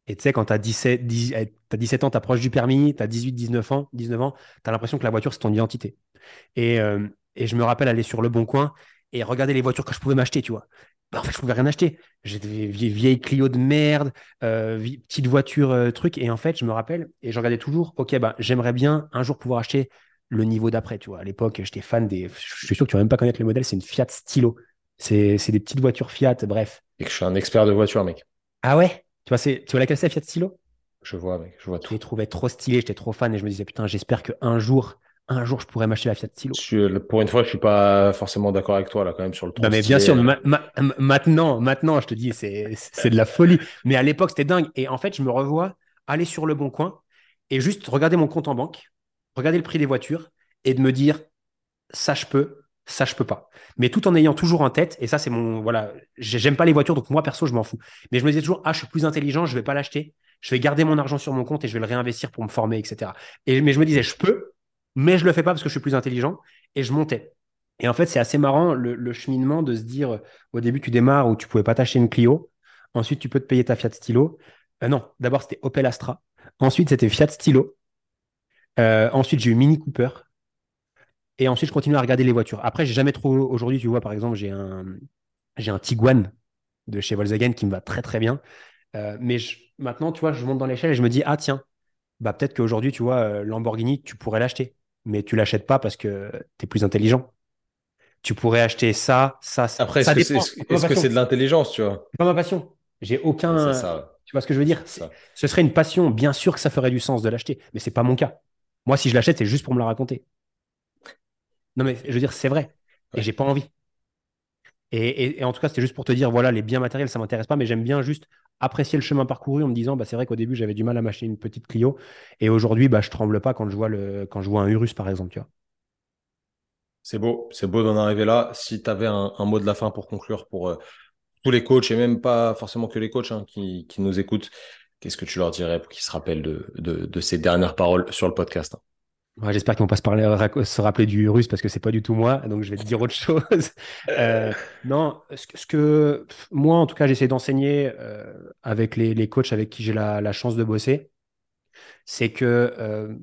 Et tu sais, quand tu as 17, 17 ans, tu approches du permis, tu as 18, 19 ans, 19 ans, tu as l'impression que la voiture, c'est ton identité. Et, euh, et je me rappelle aller sur le bon coin et regarder les voitures que je pouvais m'acheter, tu vois. Bah, en fait, je pouvais rien acheter. J'étais vieille, vieille Clio de merde, euh, petite voiture, euh, truc. Et en fait, je me rappelle, et je regardais toujours, ok, bah, j'aimerais bien un jour pouvoir acheter le niveau d'après, tu vois. À l'époque, j'étais fan des. Je suis sûr que tu vas même pas connaître les modèles, c'est une Fiat Stilo. C'est des petites voitures Fiat, bref. Et que je suis un expert de voiture, mec. Ah ouais? Tu vois, tu vois laquelle c'est, Fiat Stilo Je vois, mec, je vois tout. Je les trouvais trop stylé, j'étais trop fan et je me disais, putain, j'espère qu'un jour, un jour je pourrais m'acheter la Fiat Stilo. pour une fois, je suis pas forcément d'accord avec toi là quand même sur le Non mais bien sûr, maintenant, maintenant, je te dis, c'est de la folie. Mais à l'époque, c'était dingue. Et en fait, je me revois aller sur le bon coin et juste regarder mon compte en banque, regarder le prix des voitures et de me dire, ça je peux, ça je peux pas. Mais tout en ayant toujours en tête, et ça c'est mon voilà, j'aime pas les voitures, donc moi perso je m'en fous. Mais je me disais toujours, ah je suis plus intelligent, je vais pas l'acheter, je vais garder mon argent sur mon compte et je vais le réinvestir pour me former, etc. Et mais je me disais, je peux, mais je le fais pas parce que je suis plus intelligent et je montais. Et en fait, c'est assez marrant le, cheminement de se dire au début, tu démarres où tu pouvais pas t'acheter une Clio. Ensuite, tu peux te payer ta Fiat Stilo. Euh, non, d'abord, c'était Opel Astra. Ensuite, c'était Fiat Stilo. Euh, ensuite, j'ai eu Mini Cooper. Et ensuite, je continue à regarder les voitures. Après, j'ai jamais trop. Aujourd'hui, tu vois, par exemple, j'ai un, j'ai un Tiguan de chez Volkswagen qui me va très, très bien. Euh, mais maintenant, tu vois, je monte dans l'échelle et je me dis, ah tiens, bah peut-être qu'aujourd'hui, tu vois, Lamborghini, tu pourrais l'acheter mais tu l'achètes pas parce que tu es plus intelligent. Tu pourrais acheter ça, ça, ça. Après, est-ce que c'est de l'intelligence, tu vois? C'est pas ma passion. J'ai aucun. Tu vois ce que je veux dire? Ce serait une passion. Bien sûr que ça ferait du sens de l'acheter, mais c'est pas mon cas. Moi, si je l'achète, c'est juste pour me la raconter. Non, mais je veux dire, c'est vrai. Et j'ai pas envie. Et, en tout cas, c'était juste pour te dire, voilà, les biens matériels, ça m'intéresse pas, mais j'aime bien juste apprécier le chemin parcouru en me disant, bah, c'est vrai qu'au début, j'avais du mal à m'acheter une petite Clio. Et aujourd'hui, bah, je tremble pas quand je vois, le, quand je vois un Urus, par exemple. C'est beau, c'est beau d'en arriver là. Si tu avais un, mot de la fin pour conclure pour euh, tous les coachs, et même pas forcément que les coachs hein, qui, nous écoutent, qu'est-ce que tu leur dirais pour qu'ils se rappellent de, ces dernières paroles sur le podcast? J'espère qu'ils vont pas se, parler, se rappeler du russe parce que c'est pas du tout moi, donc je vais te dire autre chose. [LAUGHS] Euh, non, ce, que moi, en tout cas, j'essaie d'enseigner euh, avec les, coachs avec qui j'ai la, chance de bosser, c'est que euh,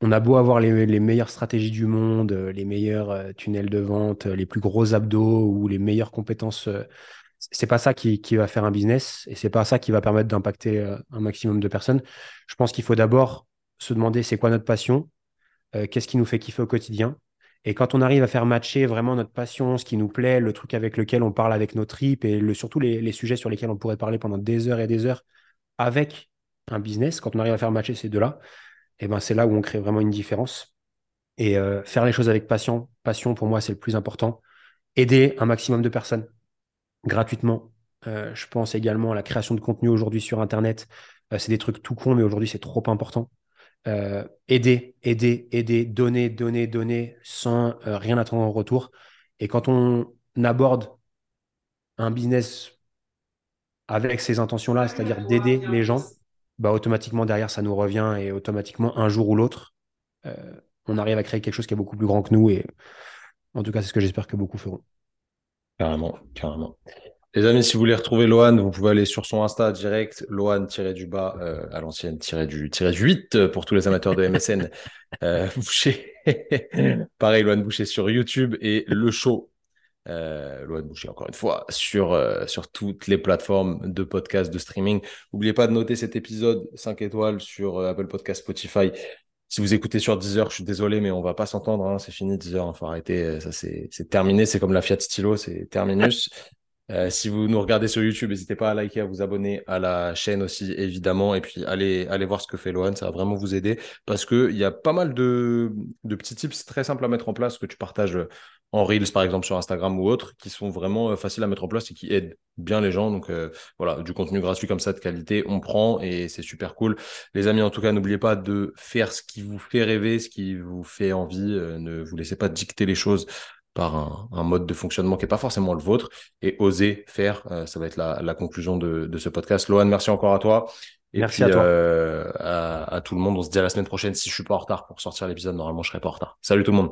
on a beau avoir les, meilleures stratégies du monde, les meilleurs tunnels de vente, les plus gros abdos ou les meilleures compétences. c'est pas ça qui, qui, va faire un business et c'est pas ça qui va permettre d'impacter un maximum de personnes. Je pense qu'il faut d'abord se demander c'est quoi notre passion euh, qu'est-ce qui nous fait kiffer au quotidien. Et quand on arrive à faire matcher vraiment notre passion, ce qui nous plaît, le truc avec lequel on parle avec nos tripes et surtout les, sujets sur lesquels on pourrait parler pendant des heures et des heures avec un business, quand on arrive à faire matcher ces deux-là, eh ben c'est là où on crée vraiment une différence. Et euh, faire les choses avec passion, passion pour moi c'est le plus important. Aider un maximum de personnes gratuitement. Euh, je pense également à la création de contenu aujourd'hui sur Internet. c'est des trucs tout cons, mais aujourd'hui c'est trop important. Euh, aider, aider, aider, donner, donner, donner, sans euh, rien attendre en retour. Et quand on aborde un business avec ces intentions-là, c'est-à-dire d'aider les gens, bah, automatiquement derrière, ça nous revient et automatiquement, un jour ou l'autre, euh, on arrive à créer quelque chose qui est beaucoup plus grand que nous. Et en tout cas, c'est ce que j'espère que beaucoup feront. Carrément, carrément. Les amis, si vous voulez retrouver Lohan, vous pouvez aller sur son Insta direct, Lohan-du-bas, euh, à l'ancienne, du, 8 euh, pour tous les amateurs de MSN. [LAUGHS] euh, Boucher. [LAUGHS] Pareil, Lohan Boucher sur YouTube et Le Show Euh, Loan Boucher, encore une fois, sur, sur toutes les plateformes de podcast, de streaming. N'oubliez pas de noter cet épisode 5 étoiles sur Apple Podcast, Spotify. Si vous écoutez sur Deezer, je suis désolé, mais on va pas s'entendre. Hein, c'est fini Deezer, il hein, faut arrêter. Ça, c'est terminé. C'est comme la Fiat Stylo, c'est terminus. Euh, si vous nous regardez sur YouTube, n'hésitez pas à liker, à vous abonner à la chaîne aussi, évidemment. Et puis, allez, allez voir ce que fait Lohan, ça va vraiment vous aider parce qu'il y a pas mal de, de petits tips très simples à mettre en place que tu partages en Reels, par exemple, sur Instagram ou autre, qui sont vraiment euh, faciles à mettre en place et qui aident bien les gens. Donc, euh, voilà, du contenu gratuit comme ça de qualité, on prend et c'est super cool. Les amis, en tout cas, n'oubliez pas de faire ce qui vous fait rêver, ce qui vous fait envie. ne vous laissez pas dicter les choses par un, mode de fonctionnement qui n'est pas forcément le vôtre et oser faire. Euh, ça va être la, conclusion de, ce podcast. Lohan, merci encore à toi. Et merci à toi. Euh, à, à, tout le monde. On se dit à la semaine prochaine si je suis pas en retard pour sortir l'épisode. Normalement, je serai pas en retard. Salut tout le monde.